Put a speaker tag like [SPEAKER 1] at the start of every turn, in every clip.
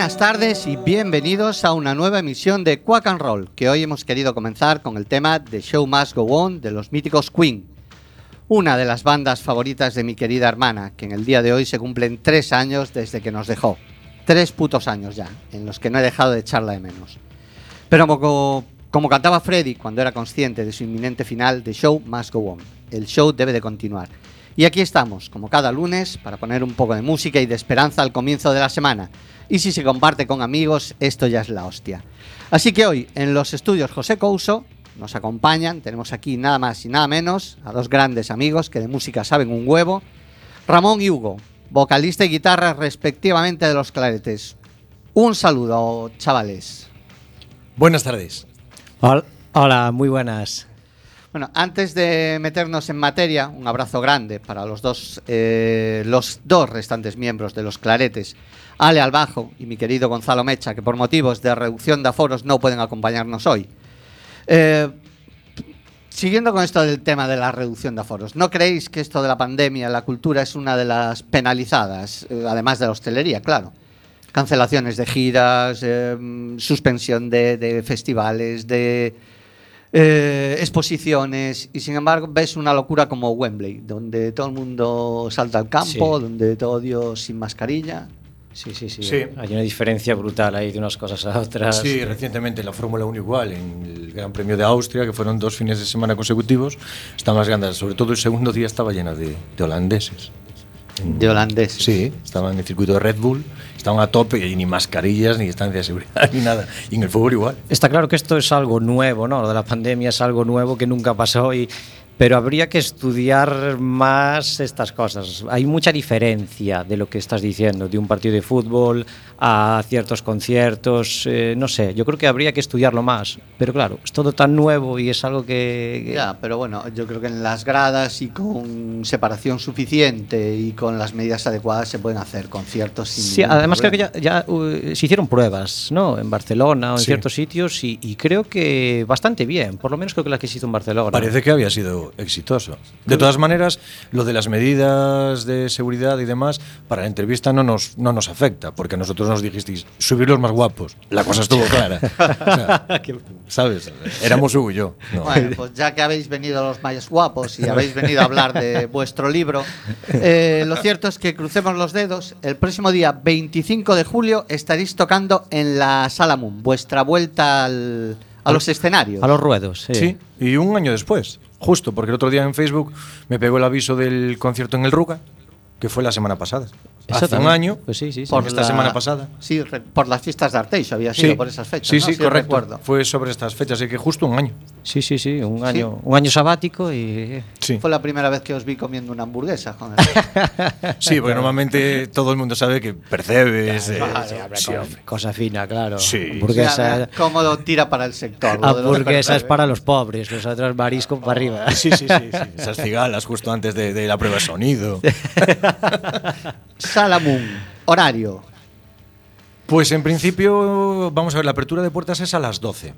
[SPEAKER 1] Buenas tardes y bienvenidos a una nueva emisión de Quack and Roll, que hoy hemos querido comenzar con el tema The Show Must Go On de los míticos Queen, una de las bandas favoritas de mi querida hermana, que en el día de hoy se cumplen tres años desde que nos dejó. Tres putos años ya, en los que no he dejado de echarla de menos. Pero como Como cantaba Freddy cuando era consciente de su inminente final, The Show Must Go On. El show debe de continuar. Y aquí estamos, como cada lunes, para poner un poco de música y de esperanza al comienzo de la semana. Y si se comparte con amigos, esto ya es la hostia. Así que hoy, en los estudios José Couso, nos acompañan, tenemos aquí nada más y nada menos a dos grandes amigos que de música saben un huevo, Ramón y Hugo, vocalista y guitarra respectivamente de los claretes. Un saludo, chavales.
[SPEAKER 2] Buenas tardes.
[SPEAKER 3] Hol- Hola, muy buenas.
[SPEAKER 1] Bueno, antes de meternos en materia, un abrazo grande para los dos, eh, los dos restantes miembros de los Claretes, Ale al bajo y mi querido Gonzalo Mecha, que por motivos de reducción de aforos no pueden acompañarnos hoy. Eh, siguiendo con esto del tema de la reducción de aforos, ¿no creéis que esto de la pandemia, la cultura es una de las penalizadas, eh, además de la hostelería, claro? Cancelaciones de giras, mm, suspensión de festivales, de eh, exposiciones, y sin embargo ves una locura como Wembley, donde todo el mundo salta al campo,
[SPEAKER 3] Sí.
[SPEAKER 1] donde todo Dios sin mascarilla.
[SPEAKER 3] Sí, sí, sí,
[SPEAKER 2] Sí.
[SPEAKER 3] Hay una diferencia brutal ahí de unas cosas a otras.
[SPEAKER 2] Sí, recientemente en la Fórmula 1 igual, en el Gran Premio de Austria, que fueron dos fines de semana consecutivos, estaban las grandes, sobre todo el segundo día estaba llena de, de holandeses.
[SPEAKER 1] De holandés.
[SPEAKER 2] Sí, estaban en el circuito de Red Bull, estaban a tope y ni mascarillas, ni estancia de seguridad, ni nada. Y en el fútbol igual.
[SPEAKER 3] Está claro que esto es algo nuevo, ¿no? Lo de la pandemia es algo nuevo que nunca pasó y pero habría que estudiar más estas cosas. Hay mucha diferencia de lo que estás diciendo, de un partido de fútbol a ciertos conciertos, eh, no sé, yo creo que habría que estudiarlo más, pero claro, es todo tan nuevo y es algo que... que-
[SPEAKER 1] Ya, pero bueno, yo creo que en las gradas y con separación suficiente y con las medidas adecuadas se pueden hacer conciertos sin
[SPEAKER 3] Sí, además creo que
[SPEAKER 1] problema.
[SPEAKER 3] ya, ya, uh, se hicieron pruebas, ¿no? En Barcelona o en
[SPEAKER 2] Sí.
[SPEAKER 3] ciertos sitios y, y creo que bastante bien, por lo menos creo que la que se hizo en Barcelona.
[SPEAKER 2] Parece que había sido exitoso. De todas maneras, lo de las medidas de seguridad y demás, para la entrevista no nos, no nos afecta, porque nosotros nos dijisteis subir los más guapos. La cosa estuvo clara. O sea, ¿Sabes? Éramos Hugo y yo. No.
[SPEAKER 1] Bueno, pues ya que habéis venido los más guapos y habéis venido a hablar de vuestro libro, eh, lo cierto es que crucemos los dedos. El próximo día 25 de julio estaréis tocando en la Sala Moon, vuestra vuelta al- a los escenarios.
[SPEAKER 3] A los ruedos, sí.
[SPEAKER 2] Sí, y un año después, Justo, porque el otro día en Facebook me pegó el aviso del concierto en el Ruga, que fue la semana pasada.
[SPEAKER 3] Eso
[SPEAKER 2] Hace un año,
[SPEAKER 3] Pues sí, sí, sí.
[SPEAKER 2] Por esta semana pasada.
[SPEAKER 1] Sí, re- por las fiestas de Arteixo había sido por esas fechas.
[SPEAKER 2] Sí,
[SPEAKER 1] ¿no?
[SPEAKER 2] sí, correcto.
[SPEAKER 1] recuerdo.
[SPEAKER 2] Fue sobre estas fechas, así que justo un año.
[SPEAKER 3] Sí, sí, sí, un año, un año sabático y
[SPEAKER 2] Sí,
[SPEAKER 1] Fue la primera vez que os vi comiendo una hamburguesa. joder.
[SPEAKER 2] sí porque normalmente todo el mundo sabe que percebes. eh, hombre.
[SPEAKER 3] cosa fina, claro.
[SPEAKER 2] Sí.
[SPEAKER 3] Hamburguesa,
[SPEAKER 1] Mira, mira cómo tira para el sector.
[SPEAKER 3] hamburguesa es para los pobres, los otros marisco para arriba.
[SPEAKER 2] Sí, sí, sí, sí. Esas cigalas justo antes de, de la prueba de sonido.
[SPEAKER 1] Salamún. Horario.
[SPEAKER 2] Pues en principio, vamos a ver, la apertura de puertas es a las 12.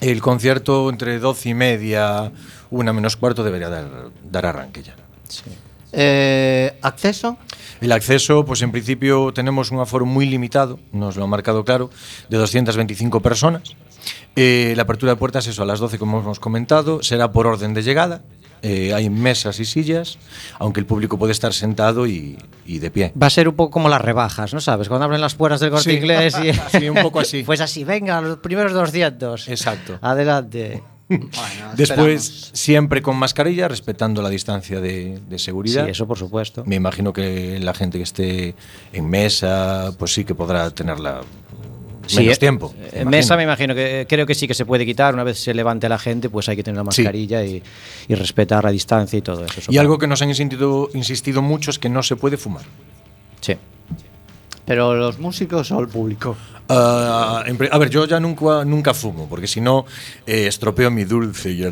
[SPEAKER 2] El concierto entre 12 y media, una menos cuarto, debería dar, dar arranque ya. Sí.
[SPEAKER 1] Eh, ¿Acceso?
[SPEAKER 2] El acceso, pues en principio tenemos un aforo muy limitado, nos lo ha marcado claro, de 225 personas. Eh, la apertura de puertas, eso, a las 12, como hemos comentado, será por orden de llegada. Eh, hay mesas y sillas, aunque el público puede estar sentado y, y de pie.
[SPEAKER 3] Va a ser un poco como las rebajas, ¿no sabes? Cuando abren las puertas del corte
[SPEAKER 2] Sí.
[SPEAKER 3] inglés y...
[SPEAKER 2] Sí, un poco así.
[SPEAKER 3] Pues así, venga, los primeros 200.
[SPEAKER 2] Exacto.
[SPEAKER 3] Adelante.
[SPEAKER 1] Bueno,
[SPEAKER 2] Después,
[SPEAKER 1] esperamos.
[SPEAKER 2] siempre con mascarilla, respetando la distancia de, de
[SPEAKER 3] Sí,
[SPEAKER 2] seguridad.
[SPEAKER 3] eso por supuesto.
[SPEAKER 2] Me imagino que la gente que esté en mesa, pues sí que podrá tenerla
[SPEAKER 3] Sí,
[SPEAKER 2] menos
[SPEAKER 3] eh,
[SPEAKER 2] tiempo.
[SPEAKER 3] En mesa me imagino que creo que sí que se puede quitar. Una vez se levante la gente, pues hay que tener la
[SPEAKER 2] Sí.
[SPEAKER 3] mascarilla y, y respetar la distancia y todo eso.
[SPEAKER 2] Y algo que nos han insistido, insistido mucho es que no se puede fumar.
[SPEAKER 3] Sí.
[SPEAKER 1] Pero los músicos o el público.
[SPEAKER 2] Pri- a ver, yo ya nunca, nunca fumo, porque si no eh, estropeo mi dulce y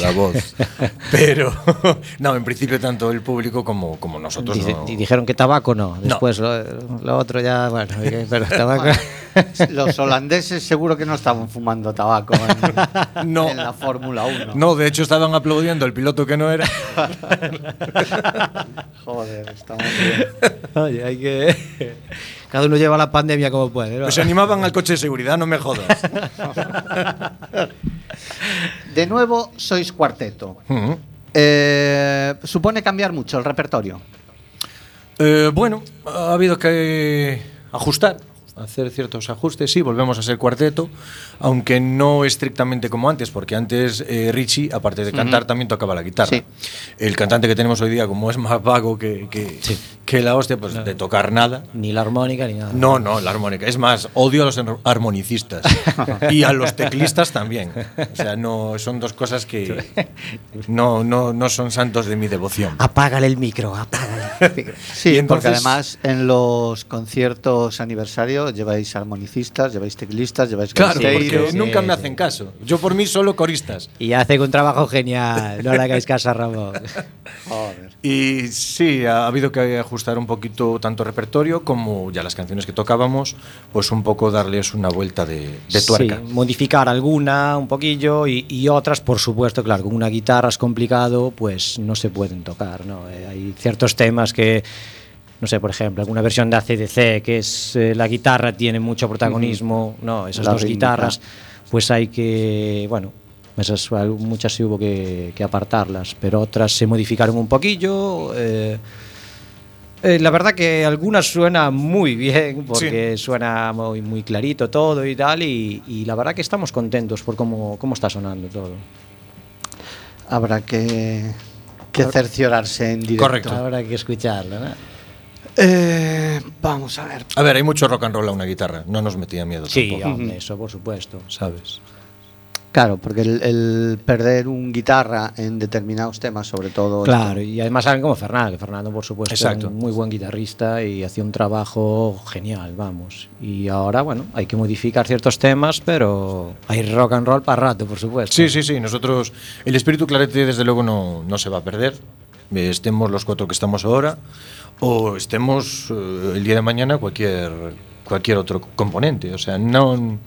[SPEAKER 2] la voz. Pero, no, en principio tanto el público como, como nosotros
[SPEAKER 3] Dice-
[SPEAKER 2] no.
[SPEAKER 3] y dijeron que tabaco no. Después Lo, lo otro ya, bueno, pero tabaco.
[SPEAKER 1] Los holandeses seguro que no estaban fumando tabaco en,
[SPEAKER 2] No.
[SPEAKER 1] en la Fórmula 1.
[SPEAKER 2] No, de hecho estaban aplaudiendo al piloto que no era.
[SPEAKER 1] Joder, estamos bien.
[SPEAKER 3] Oye, hay que. Cada uno lleva la pandemia como puede. ¿no?
[SPEAKER 2] Pues se animaban al coche de seguridad, no me jodas.
[SPEAKER 1] De nuevo, sois cuarteto. Eh, supone cambiar mucho el repertorio.
[SPEAKER 2] Eh, bueno, ha habido que ajustar. hacer ciertos ajustes. Sí, volvemos a ser cuarteto, aunque no estrictamente como antes, porque antes eh, Richie, aparte de cantar, también tocaba la guitarra.
[SPEAKER 1] Sí.
[SPEAKER 2] El cantante que tenemos hoy día, como es más vago que, que, que la hostia, pues de tocar nada.
[SPEAKER 3] Ni la armónica ni nada.
[SPEAKER 2] No, no, la armónica. Es más, odio a los ar- armonicistas y a los teclistas también. O sea, no son dos cosas que no, no, no son santos de mi devoción.
[SPEAKER 3] Apágale el micro, apágale el micro.
[SPEAKER 1] Sí,
[SPEAKER 2] entonces-
[SPEAKER 1] porque además en los conciertos aniversario lleváis armonicistas, lleváis teclistas, lleváis
[SPEAKER 2] Claro, porque nunca
[SPEAKER 3] sí,
[SPEAKER 2] me
[SPEAKER 3] sí.
[SPEAKER 2] hacen caso. Yo por mí solo coristas.
[SPEAKER 3] Y hacen un trabajo genial, no le hagáis caso a Ramón.
[SPEAKER 1] Joder.
[SPEAKER 2] Y sí, ha habido que ajustar un poquito tanto repertorio como ya las canciones que tocábamos, pues un poco darles una vuelta de, de tuerca.
[SPEAKER 3] Sí, modificar alguna un poquillo y, y otras, por supuesto, claro, con una guitarra es complicado, pues no se pueden tocar, ¿no? Eh, hay ciertos temas que, no sé, por ejemplo, alguna versión de ACDC, que es eh, la guitarra tiene mucho protagonismo, ¿no? Esas
[SPEAKER 1] La
[SPEAKER 3] dos
[SPEAKER 1] rítmica.
[SPEAKER 3] guitarras, pues hay que, bueno, esas muchas sí hubo que, que apartarlas, pero otras se modificaron un poquillo. eh, eh, la verdad que algunas suena muy bien, porque suena muy, muy clarito todo y tal, y, y la verdad que estamos contentos por cómo, cómo está sonando todo.
[SPEAKER 1] Habrá que, que cerciorarse en directo.
[SPEAKER 2] Correcto.
[SPEAKER 3] Habrá que escucharlo, ¿no?
[SPEAKER 1] Eh, vamos a ver.
[SPEAKER 2] A ver, hay mucho rock and roll a una guitarra, no nos metía miedo
[SPEAKER 3] Sí,
[SPEAKER 2] tampoco,
[SPEAKER 3] hombre, eso por supuesto.
[SPEAKER 2] ¿sabes?
[SPEAKER 1] Claro, porque el, el perder un guitarra en determinados temas, sobre todo.
[SPEAKER 3] Claro, y además saben como Fernando, que Fernando por supuesto
[SPEAKER 2] Exacto.
[SPEAKER 3] era un muy buen guitarrista y hacía un trabajo genial, vamos. Y ahora, bueno, hay que modificar ciertos temas, pero hay rock and roll para rato, por supuesto.
[SPEAKER 2] Sí, sí, sí. Nosotros, el espíritu clarete, desde luego, no, no se va a perder. Eh, Estemos los cuatro que estamos ahora o estemos eh, el día de mañana cualquier cualquier otro componente. O sea, no.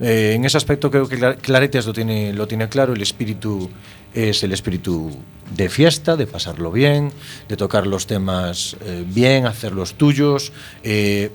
[SPEAKER 2] Eh, en ese aspecto creo que Cla- Claretes lo tiene, lo tiene claro. El espíritu es el espíritu de fiesta, de pasarlo bien, de tocar los temas eh, bien, hacerlos tuyos. eh,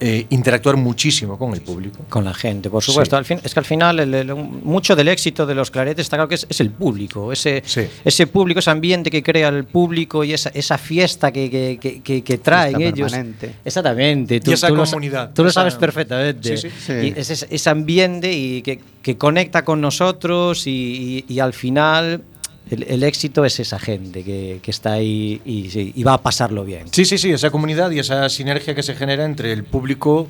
[SPEAKER 2] eh, interactuar muchísimo con el público.
[SPEAKER 3] Con la gente, por supuesto.
[SPEAKER 2] Sí.
[SPEAKER 3] Al fin, es que al final el- el- mucho del éxito de los claretes está claro que es, es el público, ese,
[SPEAKER 2] Sí.
[SPEAKER 3] ese público, ese ambiente que crea el público y esa, esa fiesta que, que, que- que- que traen
[SPEAKER 1] Fiesta
[SPEAKER 3] ellos.
[SPEAKER 1] permanente.
[SPEAKER 3] Exactamente. Tú,
[SPEAKER 2] esa
[SPEAKER 3] tú lo sa-
[SPEAKER 2] comunidad,
[SPEAKER 3] tú lo sabes perfectamente.
[SPEAKER 2] Sí, sí.
[SPEAKER 1] Sí.
[SPEAKER 3] Y es ese, ese ambiente y que, que conecta con nosotros y, y- y al final el, el éxito es esa gente que, que está ahí y, sí, y va a pasarlo bien.
[SPEAKER 2] Sí, sí, sí, esa comunidad y esa sinergia que se genera entre el público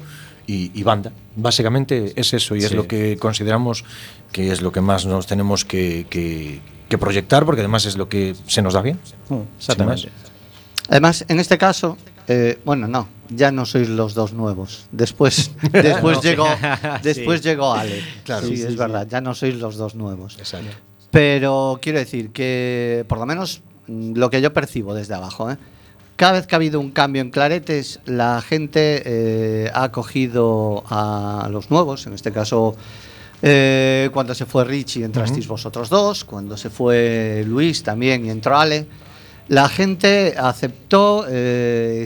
[SPEAKER 2] y, y banda. Básicamente es eso y es
[SPEAKER 3] Sí.
[SPEAKER 2] lo que consideramos que es lo que más nos tenemos que, que- que proyectar porque además es lo que se nos da bien.
[SPEAKER 3] Mm, Exactamente.
[SPEAKER 1] Además, en este caso, eh, bueno, no, ya no sois los dos nuevos. Después, después llegó, después llegó Ale.
[SPEAKER 2] Claro.
[SPEAKER 1] sí,
[SPEAKER 2] Sí,
[SPEAKER 1] es verdad, ya no sois los dos nuevos.
[SPEAKER 2] Exacto.
[SPEAKER 1] Pero quiero decir que, por lo menos, mm, lo que yo percibo desde abajo, ¿eh? cada vez que ha habido un cambio en Claretes, la gente eh, ha acogido a los nuevos, en este caso, eh, cuando se fue Richie entrasteis vosotros dos, cuando se fue Luis también y entró Ale. La gente aceptó,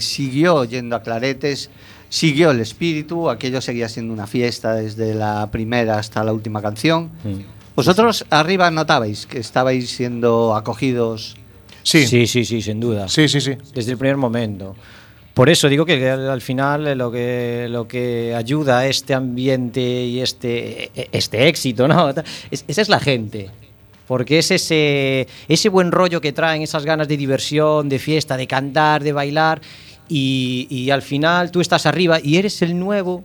[SPEAKER 1] siguió yendo a Claretes, siguió el espíritu, aquello seguía siendo una fiesta desde la primera hasta la última canción.
[SPEAKER 3] Mm.
[SPEAKER 1] Vosotros arriba notabais que estabais siendo acogidos.
[SPEAKER 2] Sí, sí,
[SPEAKER 3] sí, sí, sin duda.
[SPEAKER 2] sí, sí, sí.
[SPEAKER 3] desde el primer momento. Por eso digo que al, al final eh, lo que, lo que ayuda a este ambiente y este, e- este éxito, ¿no? Es- esa es la gente. Porque es ese, ese buen rollo que traen, esas ganas de diversión, de fiesta, de cantar, de bailar. Y, y al final tú estás arriba y eres el nuevo,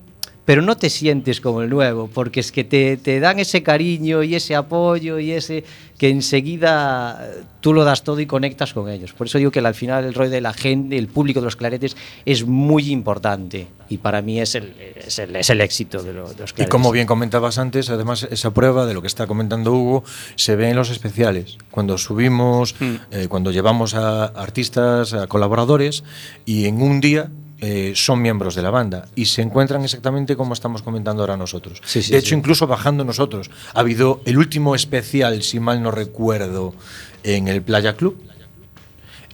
[SPEAKER 3] pero no te sientes como el nuevo, porque es que te, te dan ese cariño y ese apoyo y ese que enseguida eh, tú lo das todo y conectas con ellos. Por eso digo que al final el rol de la gente, el público de los claretes es muy importante y para mí es el, es el, es el éxito de, lo- de los
[SPEAKER 2] Y
[SPEAKER 3] claretes.
[SPEAKER 2] como bien comentabas antes, además esa prueba de lo que está comentando Hugo se ve en los especiales. Cuando subimos, eh, cuando llevamos a artistas, a colaboradores y en un día eh, son miembros de la banda y se encuentran exactamente como estamos comentando ahora nosotros.
[SPEAKER 3] Sí, sí,
[SPEAKER 2] de hecho,
[SPEAKER 3] sí.
[SPEAKER 2] incluso bajando nosotros. Ha habido el último especial, si mal no recuerdo, en el Playa Club.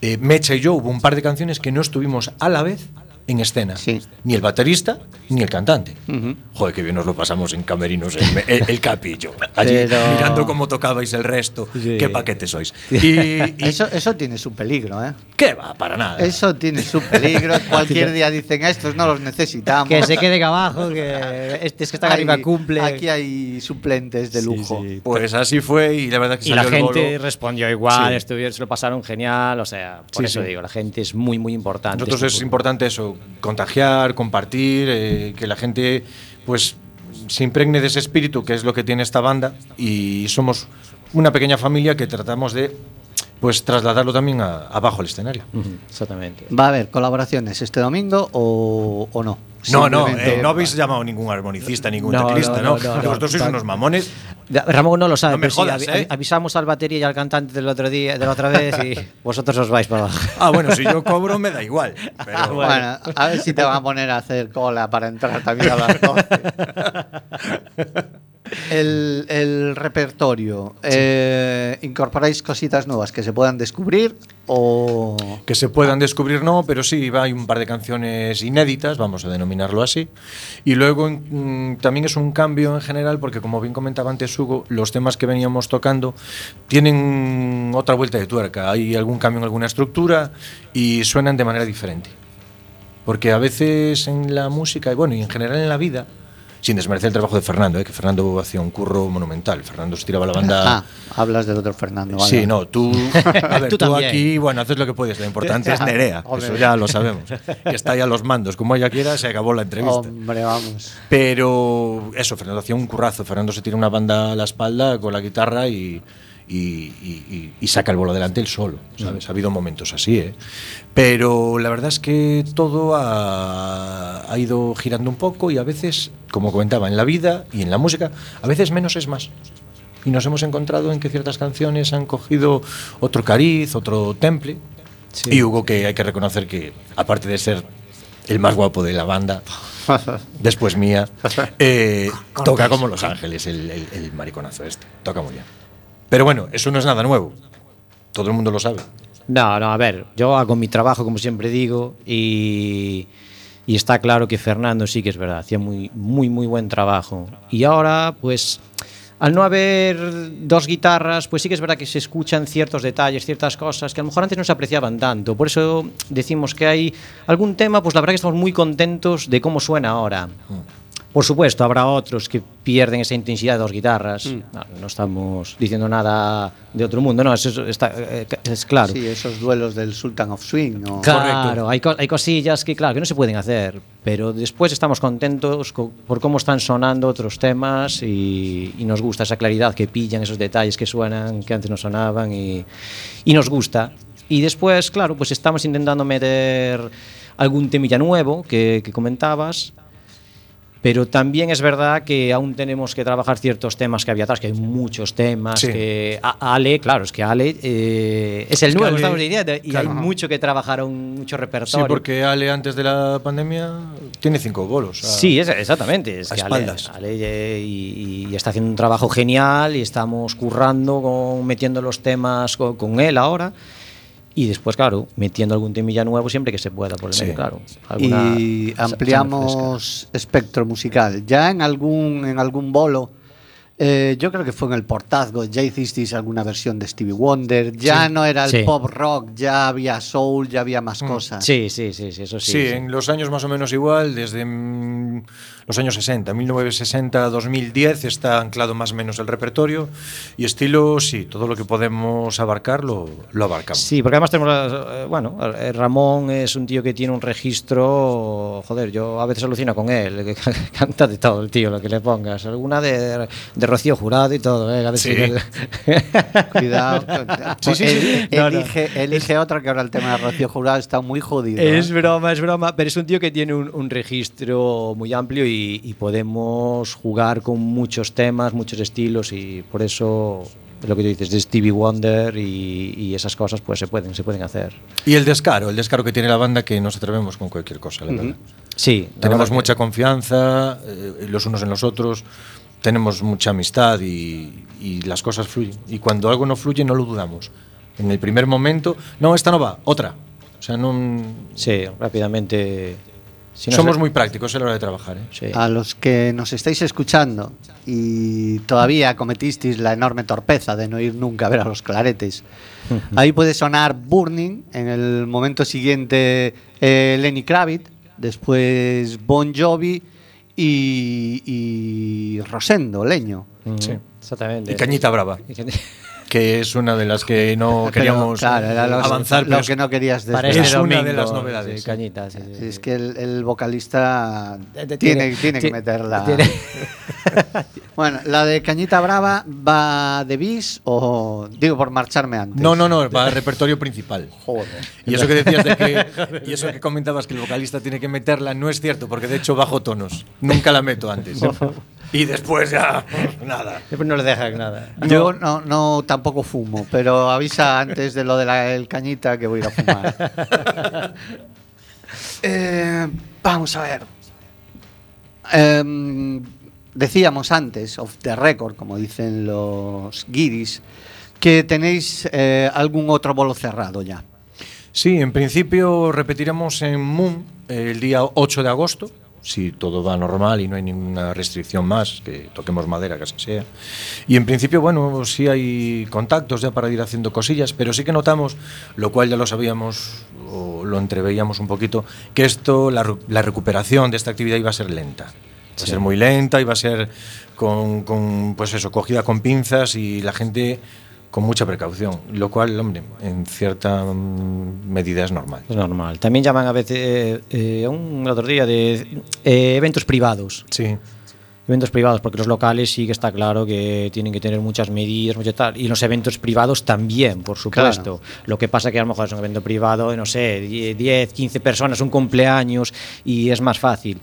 [SPEAKER 2] Eh, Mecha y yo hubo un par de canciones que no estuvimos a la vez en escena.
[SPEAKER 1] Sí.
[SPEAKER 2] Ni el baterista, ni el cantante.
[SPEAKER 1] Ujú.
[SPEAKER 2] Joder, que bien nos lo pasamos en camerinos, el, el, el capillo. Allí
[SPEAKER 3] Pero-
[SPEAKER 2] mirando cómo tocabais el resto.
[SPEAKER 3] Sí.
[SPEAKER 2] Qué paquete sois. Y, y-
[SPEAKER 1] Eso, eso tiene su peligro, ¿eh?
[SPEAKER 2] ¿Qué va? Para nada.
[SPEAKER 1] Eso tiene su peligro. Cualquier día dicen, estos no los necesitamos.
[SPEAKER 3] Que se queden abajo, que este es que está arriba cumple.
[SPEAKER 1] Aquí hay suplentes de lujo.
[SPEAKER 3] sí.
[SPEAKER 2] Pues así fue y la verdad que
[SPEAKER 3] Y la
[SPEAKER 2] salió el
[SPEAKER 3] gente
[SPEAKER 2] bolo.
[SPEAKER 3] respondió igual,
[SPEAKER 2] Sí.
[SPEAKER 3] estuvieron, se lo pasaron genial, o sea, por
[SPEAKER 2] Sí,
[SPEAKER 3] eso
[SPEAKER 2] sí.
[SPEAKER 3] digo, la gente es muy, muy importante.
[SPEAKER 2] Nosotros
[SPEAKER 3] Este
[SPEAKER 2] es
[SPEAKER 3] fútbol.
[SPEAKER 2] importante eso, contagiar, compartir, eh, que la gente pues se impregne de ese espíritu que es lo que tiene esta banda y somos una pequeña familia que tratamos de pues trasladarlo también abajo al escenario.
[SPEAKER 3] Exactamente.
[SPEAKER 1] ¿Va a haber colaboraciones este domingo o, o no?
[SPEAKER 2] No, no, eh, no habéis llamado ningún armonicista, ningún
[SPEAKER 3] no,
[SPEAKER 2] teclista,
[SPEAKER 3] ¿no?
[SPEAKER 2] no,
[SPEAKER 3] no
[SPEAKER 2] Vosotros sois unos mamones.
[SPEAKER 3] Ramón no lo sabe, pero
[SPEAKER 2] jodas,
[SPEAKER 3] sí,
[SPEAKER 2] ¿eh?
[SPEAKER 3] avisamos al batería y al cantante del otro día, de la otra vez y vosotros os vais para abajo.
[SPEAKER 2] Ah, bueno, si yo cobro me da igual. Ah, pero ah,
[SPEAKER 1] bueno. bueno. a ver si te van a poner a hacer cola para entrar también a las 12. El, el repertorio, eh, ¿incorporáis cositas nuevas que se puedan descubrir o...?
[SPEAKER 2] Que se puedan descubrir, no, pero sí, va, hay un par de canciones inéditas, vamos a denominarlo así. Y luego mm, también es un cambio en general, porque como bien comentaba antes Hugo, los temas que veníamos tocando tienen otra vuelta de tuerca. Hay algún cambio en alguna estructura y suenan de manera diferente. Porque a veces en la música, y bueno, y en general en la vida, sin desmerecer el trabajo de Fernando, ¿eh? que Fernando hacía un curro monumental. Fernando se tiraba la banda.
[SPEAKER 1] Ah, hablas del otro Fernando. vale.
[SPEAKER 2] Sí, no, tú, a ver,
[SPEAKER 3] Tú
[SPEAKER 2] tú, aquí, bueno, haces lo que puedes. Lo importante es Nerea,
[SPEAKER 1] Hombre.
[SPEAKER 2] eso ya lo sabemos. Que está ahí a los mandos, como ella quiera, se acabó la entrevista.
[SPEAKER 1] Hombre, vamos.
[SPEAKER 2] Pero eso, Fernando hacía un currazo. Fernando se tira una banda a la espalda con la guitarra y, y, y- y- saca el bolo adelante él solo. ¿sabes? Ha habido momentos así, ¿eh? Pero la verdad es que todo ha, ha ido girando un poco y a veces, como comentaba, en la vida y en la música, a veces menos es más. Y nos hemos encontrado en que ciertas canciones han cogido otro cariz, otro temple. Y Hugo, que hay que reconocer que, aparte de ser el más guapo de la banda, después mía, eh, toca como Los Ángeles, el, el- el mariconazo este. Toca muy bien. Pero bueno, eso no es nada nuevo. Todo el mundo lo sabe.
[SPEAKER 3] No, no, a ver, yo hago mi trabajo, como siempre digo, y, y está claro que Fernando sí que es verdad, hacía muy, muy, muy buen trabajo. Y ahora, pues, al no haber dos guitarras, pues sí que es verdad que se escuchan ciertos detalles, ciertas cosas que a lo mejor antes no se apreciaban tanto. Por eso decimos que hay algún tema, pues la verdad que estamos muy contentos de cómo suena ahora. Por supuesto, habrá otros que pierden esa intensidad de dos guitarras. No, no estamos diciendo nada de otro mundo, no, eso es- está, eh, es claro.
[SPEAKER 1] Sí, esos duelos del Sultan of Swing. ¿no?
[SPEAKER 3] Claro, hay, hay cosillas que, claro, que no se pueden hacer, pero después estamos contentos co- por cómo están sonando otros temas y, y nos gusta esa claridad que pillan, esos detalles que suenan, que antes no sonaban y, y nos gusta. Y después, claro, pues estamos intentando meter algún temilla nuevo que, que comentabas, pero también es verdad que aún tenemos que trabajar ciertos temas que había atrás, que hay muchos temas.
[SPEAKER 2] Sí.
[SPEAKER 3] Que a- Ale, claro, es que Ale eh, es el
[SPEAKER 2] Es
[SPEAKER 3] nuevo,
[SPEAKER 2] Ale-
[SPEAKER 3] estamos diciendo, y
[SPEAKER 2] claro.
[SPEAKER 3] hay mucho que trabajar, aún mucho
[SPEAKER 2] Sí,
[SPEAKER 3] repertorio.
[SPEAKER 2] porque Ale antes de la pandemia tiene cinco bolos. sea,
[SPEAKER 3] Sí, es- exactamente. Es
[SPEAKER 2] a
[SPEAKER 3] que Ale,
[SPEAKER 2] espaldas.
[SPEAKER 3] Ale, eh, y, y está haciendo un trabajo genial y estamos currando, con, metiendo los temas con, con él ahora. Y después, claro, metiendo algún temilla nuevo siempre que se pueda, por el
[SPEAKER 2] Sí.
[SPEAKER 3] medio, claro. Alguna
[SPEAKER 1] y ampliamos espectro musical. Ya en algún, en alún bolo, eh, yo creo que fue en el Portazgo, ya hicisteis alguna versión de Stevie Wonder, ya
[SPEAKER 2] Sí.
[SPEAKER 1] no era el
[SPEAKER 3] Sí.
[SPEAKER 1] pop rock, ya había soul, ya había más cosas.
[SPEAKER 3] Sí, sí, sí, sí, eso sí.
[SPEAKER 2] Sí,
[SPEAKER 3] sí.
[SPEAKER 2] en los años más o menos igual, desde mm, los años 60, 1960 2010 está anclado más o menos el repertorio y estilo, sí, todo lo que podemos abarcar lo, lo abarcamos.
[SPEAKER 3] Sí, porque además tenemos, eh, bueno, eh, Ramón es un tío que tiene un registro, joder, yo a veces alucino con él, que canta de todo el tío, lo que le pongas, alguna de, de Rocío Jurado y todo, eh, a ver
[SPEAKER 2] Sí.
[SPEAKER 1] Cuidado.
[SPEAKER 2] Sí, sí, sí.
[SPEAKER 1] El-
[SPEAKER 3] No, no.
[SPEAKER 1] Elige, elige otra que ahora el tema de Rocío Jurado está muy jodido.
[SPEAKER 3] Es
[SPEAKER 1] ¿eh?
[SPEAKER 3] broma, es broma, pero es un tío que tiene un, un registro muy amplio y, y podemos jugar con muchos temas, muchos estilos y por eso lo que tú dices de Stevie Wonder y, y esas cosas pues se pueden, se pueden hacer.
[SPEAKER 2] Y el descaro, el descaro que tiene la banda que nos atrevemos con cualquier cosa, la verdad.
[SPEAKER 3] Sí,
[SPEAKER 2] Tenemos
[SPEAKER 3] verdad que-
[SPEAKER 2] mucha confianza eh, los unos en los otros, tenemos mucha amistad y, y las cosas fluyen. Y cuando algo no fluye, no lo dudamos. En el primer momento, no, esta no va, otra. O sea, no.
[SPEAKER 3] Sí, rápidamente Si no
[SPEAKER 2] Somos
[SPEAKER 3] se-
[SPEAKER 2] muy prácticos a la hora de trabajar. ¿eh?
[SPEAKER 3] Sí.
[SPEAKER 1] A los que nos estáis escuchando y todavía cometisteis la enorme torpeza de no ir nunca a ver a los claretes, ahí puede sonar Burning, en el momento siguiente eh, Lenny Kravitz, después Bon Jovi y, y Rosendo, Leño.
[SPEAKER 2] Sí.
[SPEAKER 3] Exactamente.
[SPEAKER 2] Y Cañita Brava,
[SPEAKER 3] Y
[SPEAKER 2] que es una de las que no
[SPEAKER 1] Pero,
[SPEAKER 2] queríamos
[SPEAKER 1] claro, era los-
[SPEAKER 2] avanzar.
[SPEAKER 1] lo
[SPEAKER 2] pero es-
[SPEAKER 1] que no querías
[SPEAKER 3] Para este
[SPEAKER 2] Es una de
[SPEAKER 3] domingo,
[SPEAKER 2] las novedades,
[SPEAKER 3] sí,
[SPEAKER 2] sí.
[SPEAKER 3] Cañita, sí, sí,
[SPEAKER 1] Es que el, el vocalista
[SPEAKER 3] Tiene-
[SPEAKER 1] tiene, tiene que meterla.
[SPEAKER 3] tiene-
[SPEAKER 1] Bueno, la de Cañita Brava va de bis o digo por marcharme antes.
[SPEAKER 2] No, no, no, va al repertorio principal.
[SPEAKER 3] Joder.
[SPEAKER 2] Y eso que decías de que y eso que comentabas que el vocalista tiene que meterla no es cierto, porque de hecho bajo tonos. Nunca la meto antes. Y después ya nada.
[SPEAKER 3] Después no le dejan nada.
[SPEAKER 1] Yo no, no tampoco fumo, pero avisa antes de lo de la el cañita que voy a ir a fumar. Eh, vamos a ver. Em, decíamos antes, off the record, como dicen los guiris, que tenéis eh, algún otro bolo cerrado ya.
[SPEAKER 2] Sí, en principio repetiremos en Moon el día 8 de agosto, si todo va normal y no hay ninguna restricción más, que toquemos madera, que así sea. Y en principio, bueno, sí hay contactos ya para ir haciendo cosillas, pero sí que notamos, lo cual ya lo sabíamos o lo entreveíamos un poquito, que esto, la, recuperación de esta actividad iba a ser lenta. Va a ser muy lenta, iba a ser con, con, pues eso, cogida con pinzas y la gente con mucha precaución, lo cual, hombre, en cierta mm, medida es normal.
[SPEAKER 3] Es normal. También llaman a veces, eh, eh, un otro día, de eh, eventos privados.
[SPEAKER 2] Sí,
[SPEAKER 3] Eventos privados, porque los locales sí que está claro que tienen que tener muchas medidas, mucho tal. Y los eventos privados también, por supuesto. Lo que pasa que a lo mejor es un evento privado, no sé, 10, 15 personas, un cumpleaños y es más fácil.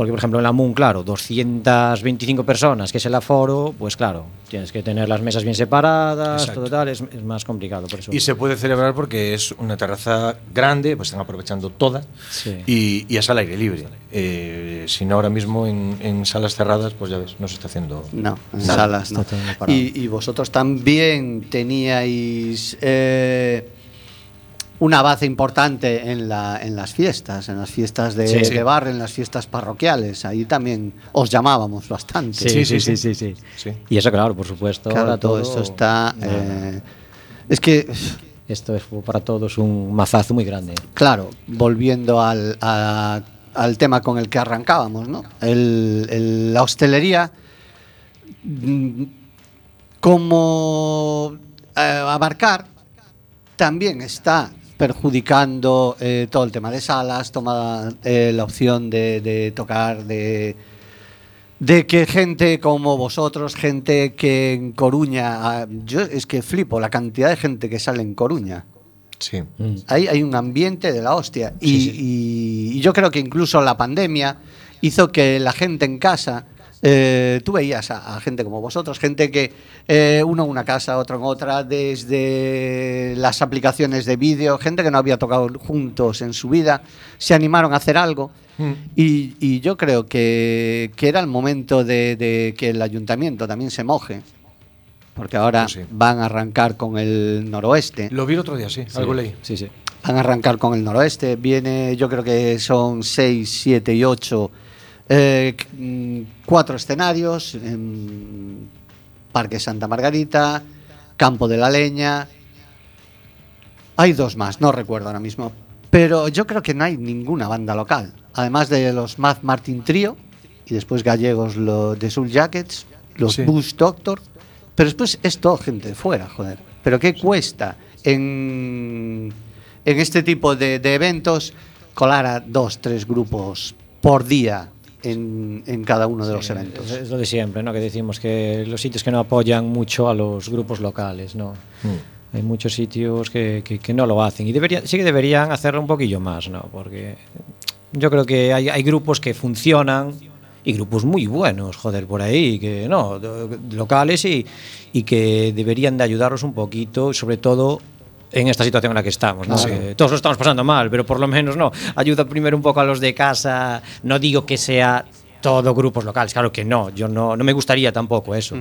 [SPEAKER 3] Porque, por ejemplo, en la MUN, claro, 225 personas, que es el aforo, pues claro, tienes que tener las mesas bien separadas,
[SPEAKER 2] Exacto.
[SPEAKER 3] todo tal, es, es más complicado por eso.
[SPEAKER 2] y se puede celebrar porque es una terraza grande, pues están aprovechando toda
[SPEAKER 3] Sí.
[SPEAKER 2] y, y es al aire libre. Eh, si no, ahora mismo en, en salas cerradas, pues ya ves, no se está haciendo.
[SPEAKER 1] No, en
[SPEAKER 3] Nada,
[SPEAKER 1] salas no.
[SPEAKER 3] está todo parado.
[SPEAKER 1] Y, y vosotros también teníais eh, una base importante en, la, en las fiestas, en las fiestas de,
[SPEAKER 3] Sí, sí.
[SPEAKER 1] de barrio, en las fiestas parroquiales. Ahí también os llamábamos bastante.
[SPEAKER 2] Sí, sí, sí.
[SPEAKER 3] sí, sí.
[SPEAKER 2] Sí.
[SPEAKER 3] Y eso, claro, por supuesto.
[SPEAKER 1] Claro,
[SPEAKER 3] ahora
[SPEAKER 1] todo, esto está. eh, es que,
[SPEAKER 3] Esto es para todos un mazazo muy grande.
[SPEAKER 1] claro, volviendo al, a- al tema con el que arrancábamos, ¿no? El- el- la hostelería, mm, como eh, abarcar, también está perjudicando eh, todo el tema de salas, toma eh, la opción de, de tocar, de, de que gente como vosotros, gente que en Coruña, ah, yo es que flipo la cantidad de gente que sale en Coruña.
[SPEAKER 2] Sí.
[SPEAKER 1] Ahí hay un ambiente de la hostia. Y, y- y yo creo que incluso la pandemia hizo que la gente en casa, eh, tú veías a, a gente como vosotros, gente que eh, uno en una casa, otro en otra, desde las aplicaciones de vídeo, gente que no había tocado juntos en su vida, se animaron a hacer algo.
[SPEAKER 2] Mm.
[SPEAKER 1] Y, y yo creo que, que era el momento de, de que el ayuntamiento también se moje. Porque ahora
[SPEAKER 2] Pues sí.
[SPEAKER 1] van a arrancar con el noroeste.
[SPEAKER 2] Lo vi el otro día, sí, algo leí.
[SPEAKER 3] Sí, sí.
[SPEAKER 1] Van a arrancar con el noroeste. Viene, yo creo que son 6, 7 y 8, cuatro escenarios. En Parque Santa Margarita, Campo de la Leña. Hay dos más, no recuerdo ahora mismo. Pero yo creo que no hay ninguna banda local. Además de los Mad Martin Trio y después gallegos lo de Soul Jackets, los
[SPEAKER 2] Sí.
[SPEAKER 1] Bush Doctor. Pero después es todo gente de fuera, joder. ¿Pero qué cuesta en, en este tipo de, de eventos colar a dos, tres grupos por día en, en cada uno de los
[SPEAKER 3] Es,
[SPEAKER 1] eventos?
[SPEAKER 3] es lo de siempre, ¿no? Que decimos que los sitios que no apoyan mucho a los grupos locales, ¿no?
[SPEAKER 2] Mm.
[SPEAKER 3] Hay muchos sitios que, que- que no lo hacen y debería, sí que deberían hacerlo un poquillo más, ¿no? Porque yo creo que hay, hay grupos que funcionan y grupos muy buenos, joder, por ahí, que no, locales y, y que deberían de ayudarlos un poquito, sobre todo en esta situación en la que estamos.
[SPEAKER 1] Claro.
[SPEAKER 3] ¿no? Todos lo estamos pasando mal, pero por lo menos no. Ayuda primero un poco a los de casa. No digo que sea todo grupos locales. Claro que no, yo no, no me gustaría tampoco eso.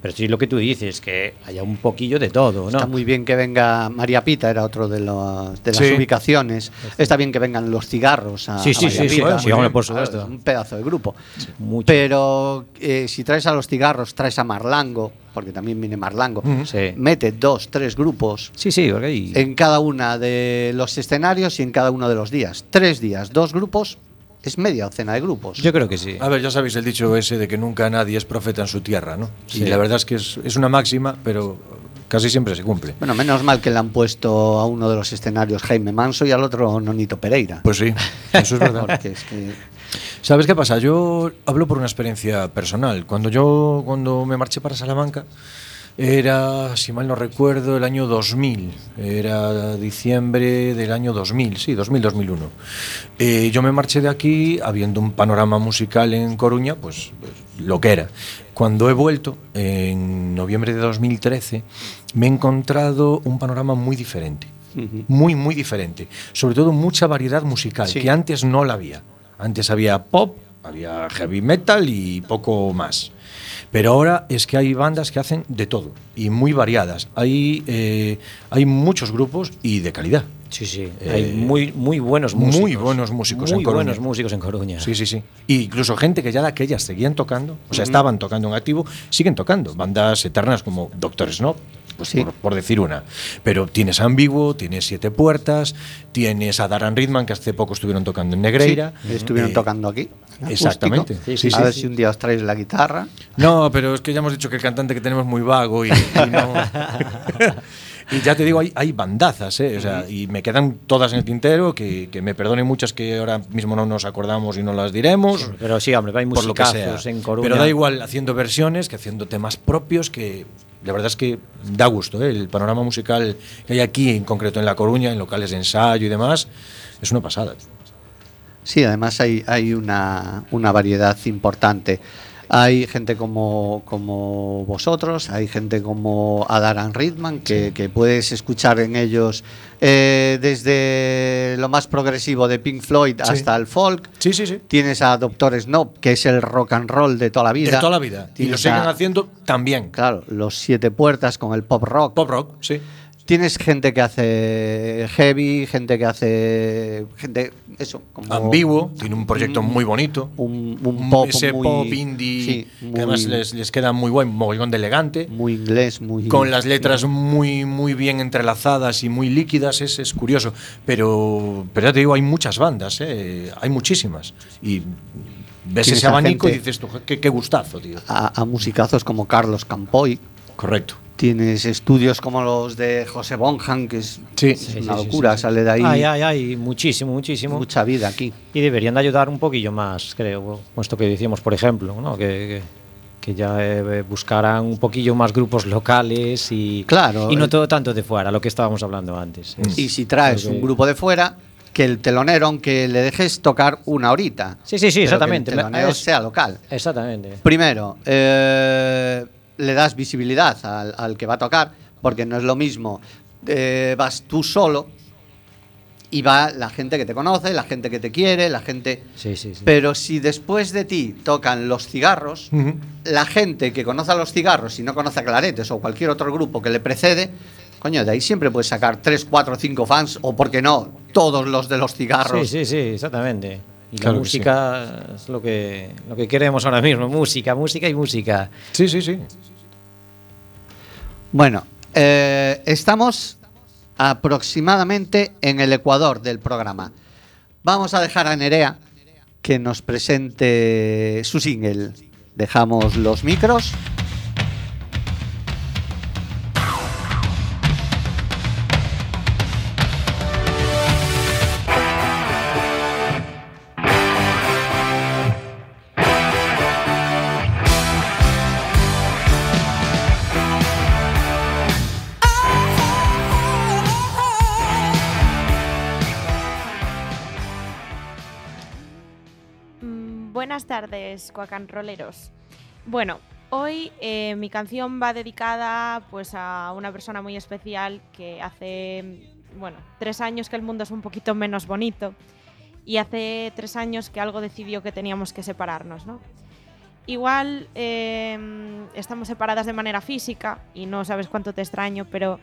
[SPEAKER 3] Pero sí lo que tú dices, que haya un poquillo de todo, ¿no?
[SPEAKER 1] Está muy bien que venga María Pita, era otro de, los- de las
[SPEAKER 2] Sí.
[SPEAKER 1] ubicaciones. Está bien que vengan los cigarros a,
[SPEAKER 3] Sí,
[SPEAKER 1] a
[SPEAKER 3] sí,
[SPEAKER 1] María
[SPEAKER 3] sí, sí,
[SPEAKER 1] Pita.
[SPEAKER 3] sí, hombre, por
[SPEAKER 1] Claro,
[SPEAKER 3] supuesto.
[SPEAKER 1] es un pedazo de grupo.
[SPEAKER 3] Mucho.
[SPEAKER 1] Pero eh, si traes a los cigarros, traes a Marlango, porque también viene Marlango.
[SPEAKER 3] Sí.
[SPEAKER 1] Mete dos, tres grupos
[SPEAKER 3] Sí, sí, porque
[SPEAKER 1] en cada una de los escenarios y en cada uno de los días. Tres días, dos grupos, es media docena de grupos.
[SPEAKER 3] yo creo que sí.
[SPEAKER 2] A ver, ya sabéis el dicho ese de que nunca nadie es profeta en su tierra, ¿no?
[SPEAKER 3] Sí.
[SPEAKER 2] Y la verdad es que es, es una máxima, pero casi siempre se cumple.
[SPEAKER 1] Bueno, menos mal que le han puesto a uno de los escenarios Jaime Manso y al otro Nonito Pereira.
[SPEAKER 2] Pues sí, eso es verdad.
[SPEAKER 1] Porque es que
[SPEAKER 2] ¿Sabes qué pasa? Yo hablo por una experiencia personal. Cuando yo cuando me marché para Salamanca era, si mal no recuerdo, el año 2000. Era diciembre del año 2000, sí, 2000-2001. Eh, yo me marché de aquí habiendo un panorama musical en Coruña, pues, pues, lo que era. Cuando he vuelto, en noviembre de 2013, me he encontrado un panorama muy diferente. Muy, muy diferente. Sobre todo mucha variedad musical,
[SPEAKER 1] Sí.
[SPEAKER 2] que antes no la había. Antes había pop, había heavy metal y poco más. Pero ahora es que hay bandas que hacen de todo y muy variadas. Hay, eh, hay muchos grupos y de calidad.
[SPEAKER 3] Sí, sí.
[SPEAKER 2] Eh,
[SPEAKER 3] hay muy, muy buenos
[SPEAKER 2] muy
[SPEAKER 3] músicos.
[SPEAKER 2] buenos músicos en
[SPEAKER 3] Muy
[SPEAKER 2] Coruña.
[SPEAKER 3] buenos músicos en Coruña.
[SPEAKER 2] Sí, sí, sí. Y incluso gente que ya de aquellas seguían tocando, o sea, estaban tocando en activo, siguen tocando. Bandas eternas como Doctor Snob, pues
[SPEAKER 1] Sí.
[SPEAKER 2] por, por decir una. Pero tienes Ambiguo, tienes Siete Puertas, tienes a Daran Ridman, que hace poco estuvieron tocando en Negreira.
[SPEAKER 1] Sí, estuvieron
[SPEAKER 2] Eh,
[SPEAKER 1] tocando aquí. en
[SPEAKER 2] exactamente. Sí, sí,
[SPEAKER 1] a
[SPEAKER 2] sí,
[SPEAKER 1] ver
[SPEAKER 2] sí.
[SPEAKER 1] si un día os traéis la guitarra.
[SPEAKER 2] No, pero es que ya hemos dicho que el cantante que tenemos es muy vago y, y no. y ya te digo, hay, hay bandazas, ¿eh? O sea, y me quedan todas en el tintero, que, que me perdonen muchas que ahora mismo no nos acordamos y no las diremos.
[SPEAKER 3] Pero sí, hombre, hay
[SPEAKER 2] por lo que sea.
[SPEAKER 3] musicazos en Coruña.
[SPEAKER 2] Pero da igual haciendo versiones que haciendo temas propios que la verdad es que da gusto, ¿eh? El panorama musical que hay aquí, en concreto en La Coruña, en locales de ensayo y demás, es una pasada.
[SPEAKER 1] Sí, además hay, una variedad importante. Hay gente como, como vosotros, hay gente como Adaran Ridman, que, que puedes escuchar en ellos eh, desde lo más progresivo de Pink Floyd
[SPEAKER 2] Sí.
[SPEAKER 1] hasta el folk.
[SPEAKER 2] Sí, sí, sí.
[SPEAKER 1] Tienes a Doctor Snob, que es el rock and roll de toda la vida.
[SPEAKER 2] De toda la vida. Y lo siguen
[SPEAKER 1] a-
[SPEAKER 2] haciendo también.
[SPEAKER 1] Claro, los siete puertas con el pop rock.
[SPEAKER 2] Pop rock, sí.
[SPEAKER 1] Tienes gente que hace heavy, gente que hace. gente. Eso, como.
[SPEAKER 2] Ambiguo, tiene un proyecto muy bonito.
[SPEAKER 1] Un, un pop
[SPEAKER 2] Ese
[SPEAKER 1] muy.
[SPEAKER 2] pop indie
[SPEAKER 1] sí, muy,
[SPEAKER 2] que además les, les queda muy buen, mogollón de elegante.
[SPEAKER 1] muy inglés, muy.
[SPEAKER 2] Con las letras muy, muy bien entrelazadas y muy líquidas, es, es curioso. Pero, pero ya te digo, hay muchas bandas, ¿eh? hay muchísimas. Y ves ese abanico y dices tú, qué, qué gustazo, tío.
[SPEAKER 1] A, a musicazos como Carlos Campoy.
[SPEAKER 2] Correcto.
[SPEAKER 1] Tienes estudios como los de José Bonham, que es
[SPEAKER 2] Sí.
[SPEAKER 1] es
[SPEAKER 3] Sí,
[SPEAKER 1] una
[SPEAKER 3] sí, sí,
[SPEAKER 1] locura,
[SPEAKER 3] sí.
[SPEAKER 1] sale de ahí
[SPEAKER 3] Ay, ay, ay, muchísimo, muchísimo.
[SPEAKER 1] mucha vida aquí.
[SPEAKER 3] Y deberían de ayudar un poquillo más, creo, con esto que decíamos, por ejemplo, ¿no? que, que, que ya eh, buscaran un poquillo más grupos locales y,
[SPEAKER 1] Claro,
[SPEAKER 3] y no
[SPEAKER 1] el-
[SPEAKER 3] todo tanto de fuera, lo que estábamos hablando antes. Es-
[SPEAKER 1] Y si traes
[SPEAKER 3] que-
[SPEAKER 1] un grupo de fuera, que el telonero, aunque le dejes tocar una horita.
[SPEAKER 3] Sí, sí, sí,
[SPEAKER 1] pero
[SPEAKER 3] exactamente.
[SPEAKER 1] Que el telonero
[SPEAKER 3] Es-
[SPEAKER 1] sea local.
[SPEAKER 3] Exactamente.
[SPEAKER 1] Primero, eh, le das visibilidad al, al que va a tocar, porque no es lo mismo. eh, vas tú solo y va la gente que te conoce, la gente que te quiere, la gente.
[SPEAKER 3] Sí, sí, sí.
[SPEAKER 1] Pero si después de ti tocan los cigarros, la gente que conoce a los cigarros y no conoce a Claretes o cualquier otro grupo que le precede, coño, de ahí siempre puedes sacar 3, 4, 5 fans, o por qué no, todos los de los cigarros.
[SPEAKER 3] Sí, sí, sí, exactamente. Y
[SPEAKER 2] Claro
[SPEAKER 3] la
[SPEAKER 2] que sí.
[SPEAKER 3] música es lo que, lo que queremos ahora mismo, música, música y música.
[SPEAKER 2] Sí, sí, sí.
[SPEAKER 1] Bueno, eh, estamos aproximadamente en el ecuador del programa. Vamos a dejar a Nerea que nos presente su single. Dejamos los micros.
[SPEAKER 4] Tardes, cuacanroleros. Bueno, hoy eh, mi canción va dedicada pues a una persona muy especial que hace, bueno, tres años que el mundo es un poquito menos bonito y hace tres años que algo decidió que teníamos que separarnos, ¿no? Igual eh, estamos separadas de manera física y no sabes cuánto te extraño, pero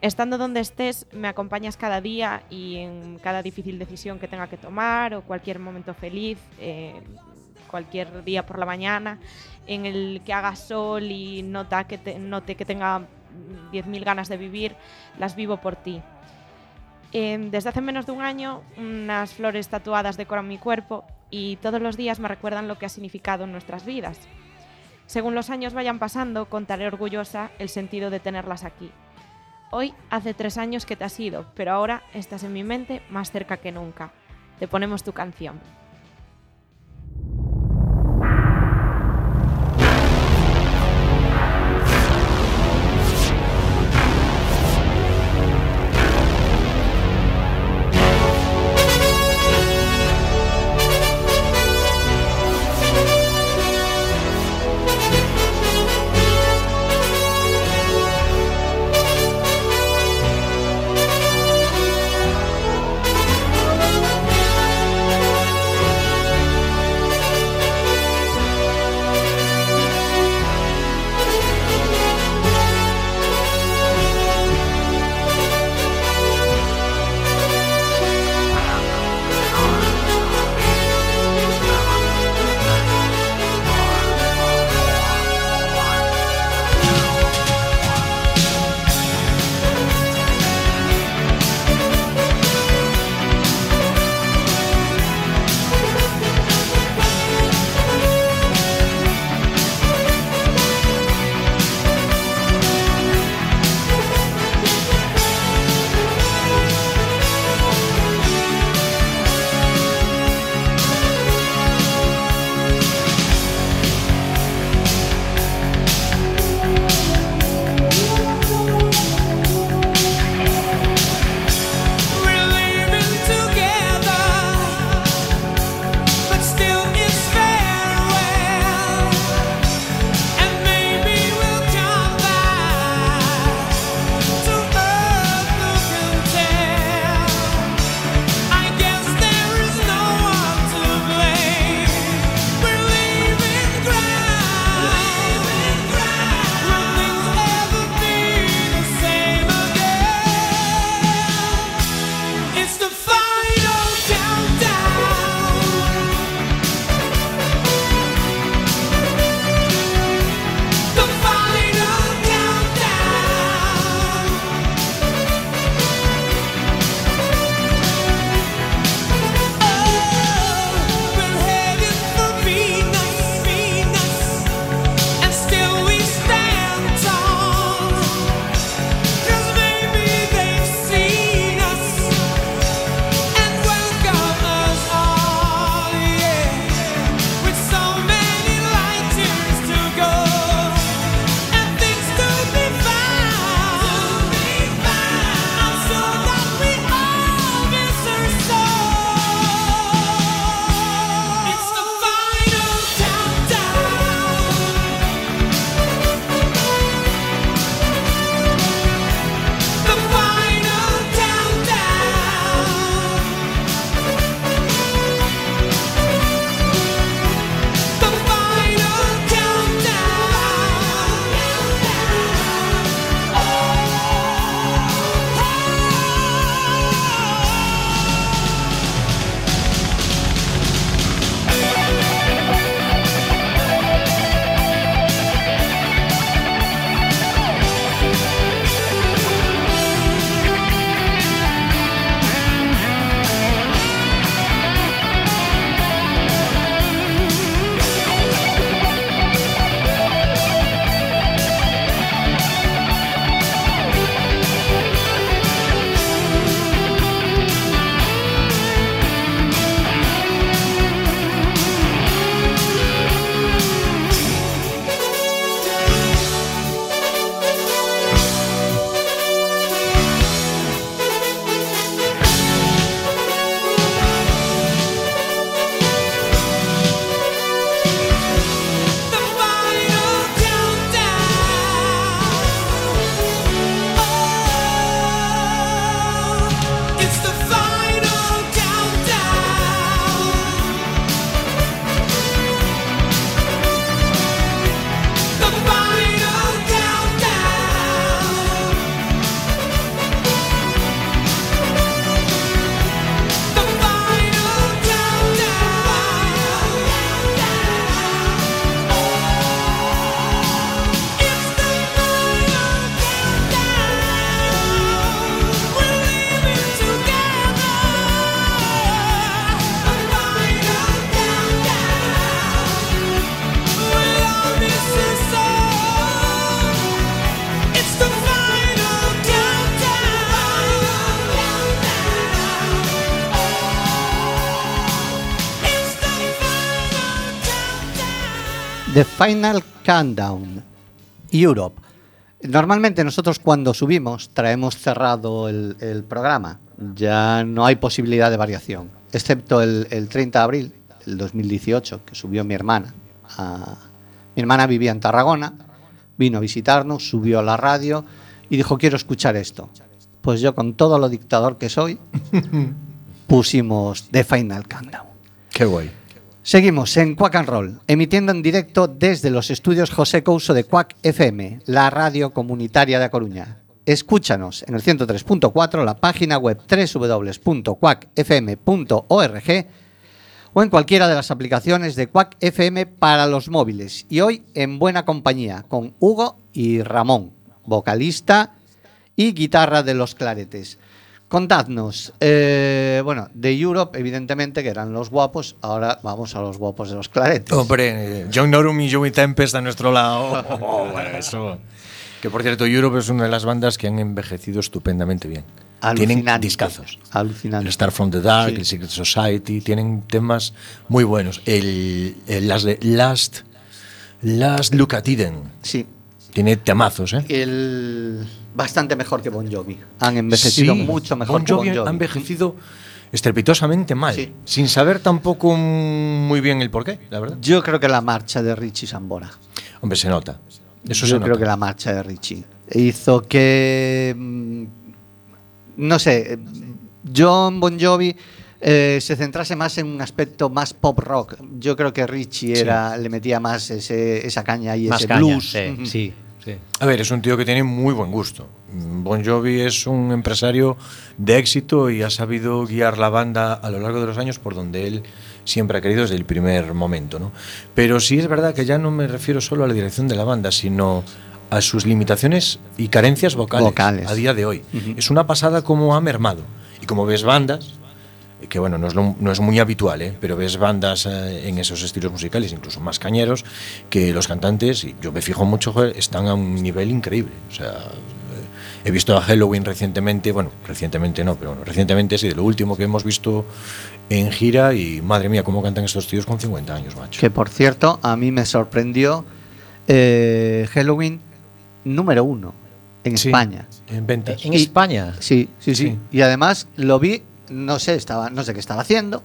[SPEAKER 4] estando donde estés me acompañas cada día y en cada difícil decisión que tenga que tomar o cualquier momento feliz, eh, cualquier día por la mañana, en el que haga sol y nota que te- note que tenga 10.000 ganas de vivir, las vivo por ti. Eh, desde hace menos de un año, unas flores tatuadas decoran mi cuerpo y todos los días me recuerdan lo que ha significado en nuestras vidas. Según los años vayan pasando, contaré orgullosa el sentido de tenerlas aquí. Hoy hace tres años que te has ido, pero ahora estás en mi mente más cerca que nunca. Te ponemos tu canción.
[SPEAKER 1] Final Countdown, Europe. Normalmente nosotros cuando subimos traemos cerrado el, el programa. Ya no hay posibilidad de variación, excepto el, el 30 de abril del 2018, que subió mi hermana. a- mi hermana vivía en Tarragona, vino a visitarnos, subió a la radio y dijo, quiero escuchar esto. Pues yo con todo lo dictador que soy, pusimos The Final Countdown.
[SPEAKER 2] Qué guay.
[SPEAKER 1] Seguimos en Quack and Roll, emitiendo en directo desde los estudios José Couso de Quack FM, la radio comunitaria de A Coruña. Escúchanos en el 103.4, la página web www.quackfm.org o en cualquiera de las aplicaciones de Quack FM para los móviles. Y hoy en buena compañía con Hugo y Ramón, vocalista y guitarra de los claretes. Contadnos, eh, bueno, de Europe, evidentemente, que eran los guapos, ahora vamos a los guapos de los claretes.
[SPEAKER 2] Hombre, John Norum y Joey Tempest a nuestro lado. Oh, bueno, eso. Que por cierto, Europe es una de las bandas que han envejecido estupendamente bien. Tienen discazos.
[SPEAKER 1] Alucinante.
[SPEAKER 2] El Star from the Dark,
[SPEAKER 1] Sí.
[SPEAKER 2] el Secret Society, tienen temas muy buenos. El, el Last, Last, Last Look at Eden
[SPEAKER 1] Sí,
[SPEAKER 2] tiene temazos, ¿eh?
[SPEAKER 1] el bastante mejor que Bon Jovi. Han envejecido
[SPEAKER 2] Sí,
[SPEAKER 1] mucho mejor
[SPEAKER 2] Bon Jovi
[SPEAKER 1] que Bon Jovi.
[SPEAKER 2] ha envejecido estrepitosamente mal,
[SPEAKER 1] Sí.
[SPEAKER 2] sin saber tampoco muy bien el porqué, la verdad.
[SPEAKER 1] Yo creo que la marcha de Richie Sambora.
[SPEAKER 2] Hombre, se nota. Eso
[SPEAKER 1] Yo
[SPEAKER 2] se
[SPEAKER 1] creo
[SPEAKER 2] nota.
[SPEAKER 1] que la marcha de Richie hizo que. mm, No sé. John Bon Jovi eh, se centrase más en un aspecto más pop rock. Yo creo que Richie era, le metía más ese- esa caña y
[SPEAKER 3] Más
[SPEAKER 1] ese
[SPEAKER 3] caña,
[SPEAKER 1] blues.
[SPEAKER 3] sí, sí.
[SPEAKER 2] A ver, es un tío que tiene muy buen gusto. Bon Jovi es un empresario de éxito y ha sabido guiar la banda a lo largo de los años por donde él siempre ha querido desde el primer momento. ¿no? Pero sí es verdad que ya no me refiero solo a la dirección de la banda, sino a sus limitaciones y carencias vocales,
[SPEAKER 1] Vocales.
[SPEAKER 2] a día de hoy. Es una pasada como ha mermado. Y como ves bandas, que bueno, no es, lo- no es muy habitual, ¿eh? pero ves bandas eh, en esos estilos musicales, incluso más cañeros, que los cantantes, y yo me fijo mucho, joder, están a un nivel increíble. O sea, eh, he visto a Halloween recientemente, bueno, recientemente no, pero bueno, recientemente sí, de lo último que hemos visto en gira, y madre mía, cómo cantan estos tíos con 50 años, macho.
[SPEAKER 1] Que por cierto, a mí me sorprendió eh, Halloween número uno en
[SPEAKER 2] Sí,
[SPEAKER 1] España.
[SPEAKER 2] En ventas.
[SPEAKER 3] En
[SPEAKER 1] Y-
[SPEAKER 3] España.
[SPEAKER 1] Sí, sí, sí,
[SPEAKER 2] Sí.
[SPEAKER 1] Y además lo vi, no sé, estaba, no sé qué estaba haciendo,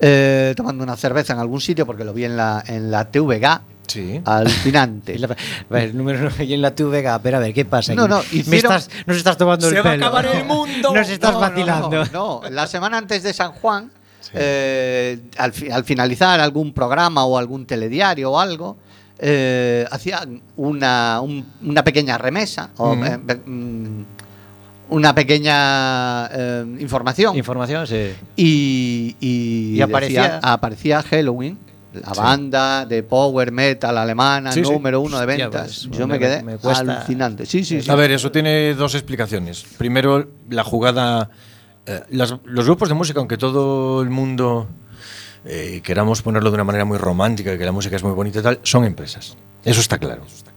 [SPEAKER 1] eh, tomando una cerveza en algún sitio porque lo vi en la, en la TVG.
[SPEAKER 2] Sí.
[SPEAKER 1] Alucinante.
[SPEAKER 3] Y la- a ver, el número uno y en la TVG, pero a ver, ¿qué pasa?
[SPEAKER 1] No, no,
[SPEAKER 3] Me
[SPEAKER 1] hicieron-
[SPEAKER 3] estás, nos estás tomando
[SPEAKER 2] Se
[SPEAKER 3] el
[SPEAKER 2] va a
[SPEAKER 3] pelo.
[SPEAKER 2] acabar el mundo.
[SPEAKER 3] Nos estás
[SPEAKER 1] No,
[SPEAKER 3] vacilando.
[SPEAKER 1] No, no, la semana antes de San Juan, eh, al, fi- al finalizar algún programa o algún telediario o algo, eh, hacían una, un- una pequeña remesa o
[SPEAKER 2] Ujú.
[SPEAKER 1] eh, be- mm, una pequeña eh, información
[SPEAKER 3] Información, sí.
[SPEAKER 1] y, y,
[SPEAKER 3] Y aparecía-
[SPEAKER 1] decía- aparecía Halloween, la banda de power metal alemana,
[SPEAKER 2] Sí, sí.
[SPEAKER 1] número uno de
[SPEAKER 3] Hostia,
[SPEAKER 1] ventas.
[SPEAKER 3] pues,
[SPEAKER 1] Yo me
[SPEAKER 3] me-
[SPEAKER 1] quedé
[SPEAKER 3] me cuesta-
[SPEAKER 1] alucinante. Sí, sí, sí.
[SPEAKER 2] A ver, eso tiene dos explicaciones. Primero, la jugada. eh, las- los grupos de música, aunque todo el mundo eh, queramos ponerlo de una manera muy romántica, que la música es muy bonita y tal, son empresas. Eso está claro. Y,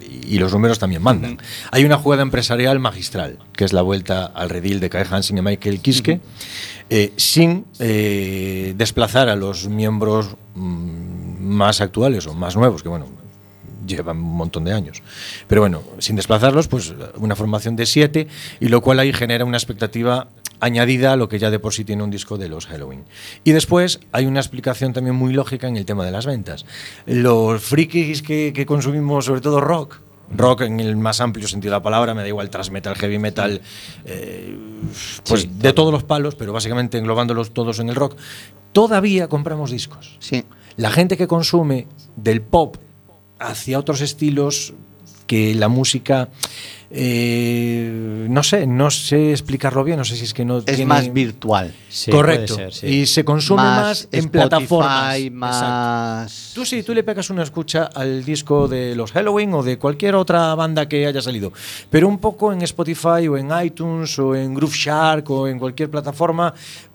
[SPEAKER 2] y los números también mandan. Hay una jugada empresarial magistral, que es la vuelta al redil de Kai Hansen y Michael Kiske, eh, sin eh, desplazar a los miembros mm, más actuales o más nuevos, que bueno, llevan un montón de años. Pero bueno, sin desplazarlos, pues una formación de siete, y lo cual ahí genera una expectativa añadida a lo que ya de por sí tiene un disco de los Halloween. Y después hay una explicación también muy lógica en el tema de las ventas. Los frikis que, que consumimos, sobre todo rock, rock en el más amplio sentido de la palabra, me da igual thrash metal, heavy metal, eh, pues
[SPEAKER 3] Sí,
[SPEAKER 2] de todos los palos, pero básicamente englobándolos todos en el rock, todavía compramos discos.
[SPEAKER 1] Sí.
[SPEAKER 2] La gente que consume del pop hacia otros estilos que la música eh, no sé, no sé explicarlo bien, no sé si es que no
[SPEAKER 1] Es
[SPEAKER 2] tiene-
[SPEAKER 1] más virtual.
[SPEAKER 3] Sí,
[SPEAKER 2] Correcto.
[SPEAKER 3] puede ser, sí.
[SPEAKER 2] Y se consume más, en
[SPEAKER 1] Spotify,
[SPEAKER 2] plataformas. Exacto.
[SPEAKER 1] más.
[SPEAKER 2] Tú sí, tú le pegas una escucha al disco de los Halloween o de cualquier otra banda que haya salido, pero un poco en Spotify o en iTunes o en Groove Shark o en cualquier plataforma,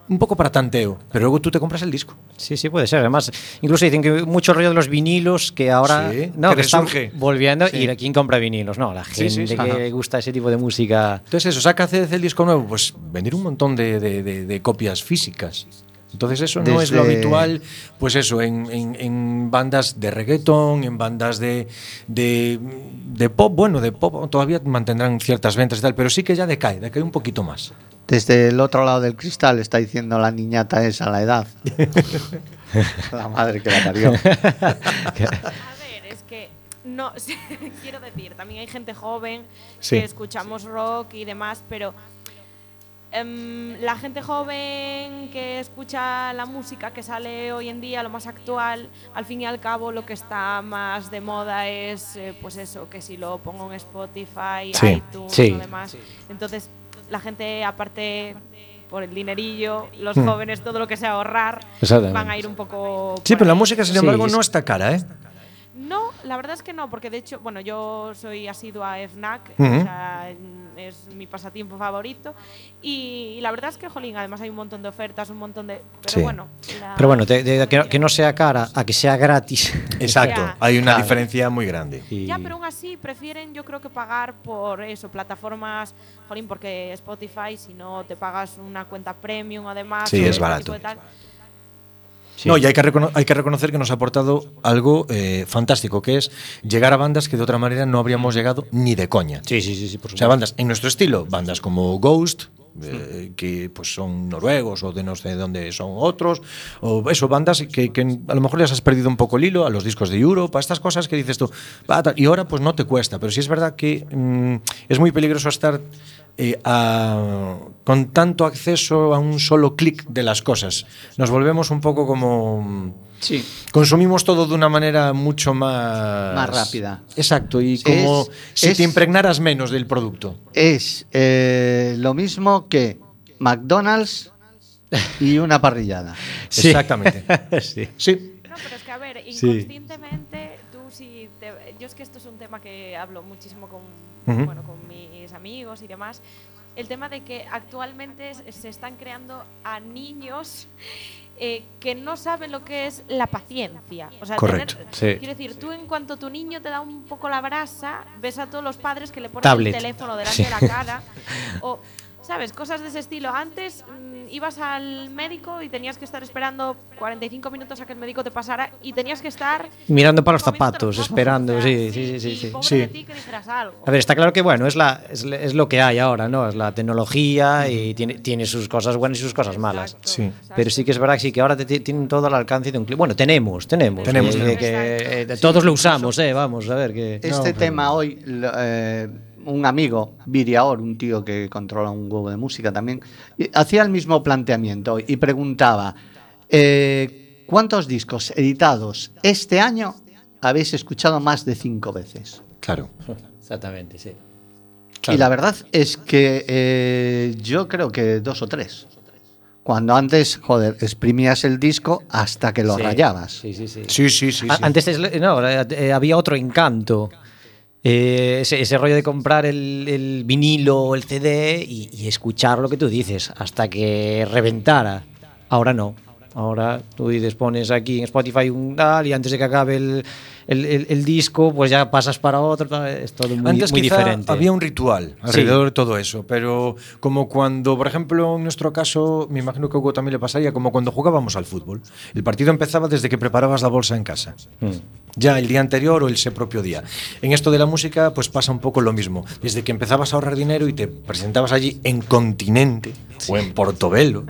[SPEAKER 2] un poco para tanteo, pero luego tú te compras el disco.
[SPEAKER 3] Sí, sí, puede ser. Además, incluso dicen que mucho rollo de los vinilos que ahora
[SPEAKER 2] Sí,
[SPEAKER 3] no,
[SPEAKER 2] que
[SPEAKER 3] que están volviendo.
[SPEAKER 2] Sí.
[SPEAKER 3] ¿Y quién compra vinilos? No, la gente
[SPEAKER 2] sí,
[SPEAKER 3] que
[SPEAKER 2] Ajá.
[SPEAKER 3] le gusta ese tipo de música.
[SPEAKER 2] Entonces eso, saca el disco nuevo, pues vender un montón de, de- de- de copias físicas. Entonces eso no es lo habitual, pues eso, en, en- en bandas de reggaetón, en bandas de, de, de pop, bueno, de pop todavía mantendrán ciertas ventas y tal, pero sí que ya decae, decae un poquito más.
[SPEAKER 1] Desde el otro lado del cristal está diciendo la niñata esa la edad. la madre que la parió.
[SPEAKER 4] A ver, es que no quiero decir, también hay gente joven
[SPEAKER 2] Sí.
[SPEAKER 4] que escuchamos rock y demás, pero em, la gente joven que escucha la música que sale hoy en día, lo más actual, al fin y al cabo lo que está más de moda es, eh, pues eso, que si lo pongo en Spotify,
[SPEAKER 2] Sí,
[SPEAKER 4] iTunes
[SPEAKER 3] sí.
[SPEAKER 4] o demás. Entonces, la gente, aparte por el dinerillo, los
[SPEAKER 2] Hmm.
[SPEAKER 4] jóvenes, todo lo que sea ahorrar, van a ir un poco.
[SPEAKER 2] Sí, pero la música, sin
[SPEAKER 3] Sí,
[SPEAKER 2] embargo,
[SPEAKER 3] es-
[SPEAKER 2] no está cara, ¿eh?
[SPEAKER 4] No, la verdad es que no, porque de hecho, bueno, yo soy asidua a FNAC,
[SPEAKER 2] Ujú.
[SPEAKER 4] o sea, es mi pasatiempo favorito. Y, la verdad es que, jolín, además hay un montón de ofertas, un montón de. Pero
[SPEAKER 2] Sí.
[SPEAKER 4] bueno. la-
[SPEAKER 3] Pero bueno, de- de- que, no- que no sea cara a que sea gratis.
[SPEAKER 2] Exacto, hay una
[SPEAKER 3] Claro.
[SPEAKER 2] diferencia muy grande.
[SPEAKER 3] Y-
[SPEAKER 4] Ya, pero aún así prefieren, yo creo que pagar por eso, plataformas, jolín, porque Spotify, si no te pagas una cuenta premium, además.
[SPEAKER 2] Sí,
[SPEAKER 4] o
[SPEAKER 2] es
[SPEAKER 4] este
[SPEAKER 2] barato.
[SPEAKER 3] Sí.
[SPEAKER 2] No, y hay que, recono- hay que reconocer que nos ha aportado algo eh, fantástico, que es llegar a bandas que de otra manera no habríamos llegado ni de coña.
[SPEAKER 3] Sí, sí, sí, sí, por
[SPEAKER 2] O sea,
[SPEAKER 3] supuesto.
[SPEAKER 2] bandas en nuestro estilo, bandas como Ghost, eh, que pues son noruegos o de no sé de dónde son otros, o eso, bandas que, que a lo mejor les has perdido un poco el hilo a los discos de Europe, a estas cosas que dices tú, y ahora pues no te cuesta, pero sí es verdad que mm, es muy peligroso estar eh, a- con tanto acceso a un solo clic de las cosas. Nos volvemos un poco como...
[SPEAKER 1] Sí.
[SPEAKER 2] Consumimos todo de una manera mucho más...
[SPEAKER 1] Más rápida.
[SPEAKER 2] Exacto, y
[SPEAKER 1] Es-
[SPEAKER 2] como si
[SPEAKER 1] es-
[SPEAKER 2] te impregnaras menos del producto.
[SPEAKER 1] Es eh, lo mismo que McDonald's y una parrillada.
[SPEAKER 3] Sí.
[SPEAKER 2] Exactamente.
[SPEAKER 3] sí.
[SPEAKER 2] Sí.
[SPEAKER 4] No, pero es que a ver,
[SPEAKER 3] Sí.
[SPEAKER 4] inconscientemente tú si te- yo es que esto es un tema que hablo muchísimo con Bueno, con mis amigos y demás. El tema de que actualmente se están creando a niños eh, que no saben lo que es la paciencia. O sea,
[SPEAKER 2] Correcto,
[SPEAKER 4] tener-
[SPEAKER 3] sí.
[SPEAKER 4] quiero decir, tú en cuanto tu niño te da un poco la brasa, ves a todos los padres que le ponen
[SPEAKER 3] Tablet.
[SPEAKER 4] el teléfono delante
[SPEAKER 3] Sí.
[SPEAKER 4] de la cara o ¿Sabes? Cosas de ese estilo. Antes mm, ibas al médico y tenías que estar esperando 45 minutos a que el médico te pasara y tenías que estar
[SPEAKER 3] Mirando para los zapatos,
[SPEAKER 4] ojos,
[SPEAKER 3] esperando,
[SPEAKER 4] o sea,
[SPEAKER 3] sí, sí, sí, sí,
[SPEAKER 4] y
[SPEAKER 3] sí.
[SPEAKER 4] pobre
[SPEAKER 2] Sí.
[SPEAKER 4] de ti que dijeras algo.
[SPEAKER 3] A ver, está claro que bueno, es, la, es, es lo que hay ahora, ¿no? Es la tecnología y tiene, tiene sus cosas buenas y sus cosas malas.
[SPEAKER 4] Exacto,
[SPEAKER 2] Sí.
[SPEAKER 4] exacto.
[SPEAKER 3] Pero sí que es verdad que sí que ahora te, ti- tienen todo al alcance de un clic. Bueno, tenemos, tenemos.
[SPEAKER 2] Tenemos,
[SPEAKER 3] eh,
[SPEAKER 2] tenemos.
[SPEAKER 3] que, eh, todos lo usamos, eh, vamos, a ver que...
[SPEAKER 1] Este tema hoy, lo- eh, un amigo, Viriaor, un tío que controla un huevo de música también, hacía el mismo planteamiento y preguntaba, eh, ¿cuántos discos editados este año habéis escuchado más de cinco veces?
[SPEAKER 2] Claro.
[SPEAKER 3] Exactamente, sí.
[SPEAKER 2] Claro.
[SPEAKER 1] Y la verdad es que eh, yo creo que dos o tres. Cuando antes, joder, exprimías el disco hasta que lo
[SPEAKER 3] Sí,
[SPEAKER 1] rayabas.
[SPEAKER 3] Sí, sí, sí.
[SPEAKER 2] Sí, sí, sí.
[SPEAKER 3] Antes es- no, eh, había otro encanto. Eh, ese, ese rollo de comprar el, el vinilo o el CD y, y escuchar lo que tú dices hasta que reventara. Ahora no. Ahora tú dices, pones aquí en Spotify un tal y antes de que acabe el, el- el- el disco, pues ya pasas para otro. Es todo muy,
[SPEAKER 2] Antes
[SPEAKER 3] muy
[SPEAKER 2] quizá
[SPEAKER 3] diferente.
[SPEAKER 2] había un ritual alrededor de todo eso, pero como cuando, por ejemplo, en nuestro caso, me imagino que a Hugo también le pasaría, como cuando jugábamos al fútbol. El partido empezaba desde que preparabas la bolsa en casa.
[SPEAKER 3] Mm.
[SPEAKER 2] ya el día anterior o ese propio día. En esto de la música, pues pasa un poco lo mismo. Desde que empezabas a ahorrar dinero y te presentabas allí en Continente sí. o en Portobelo,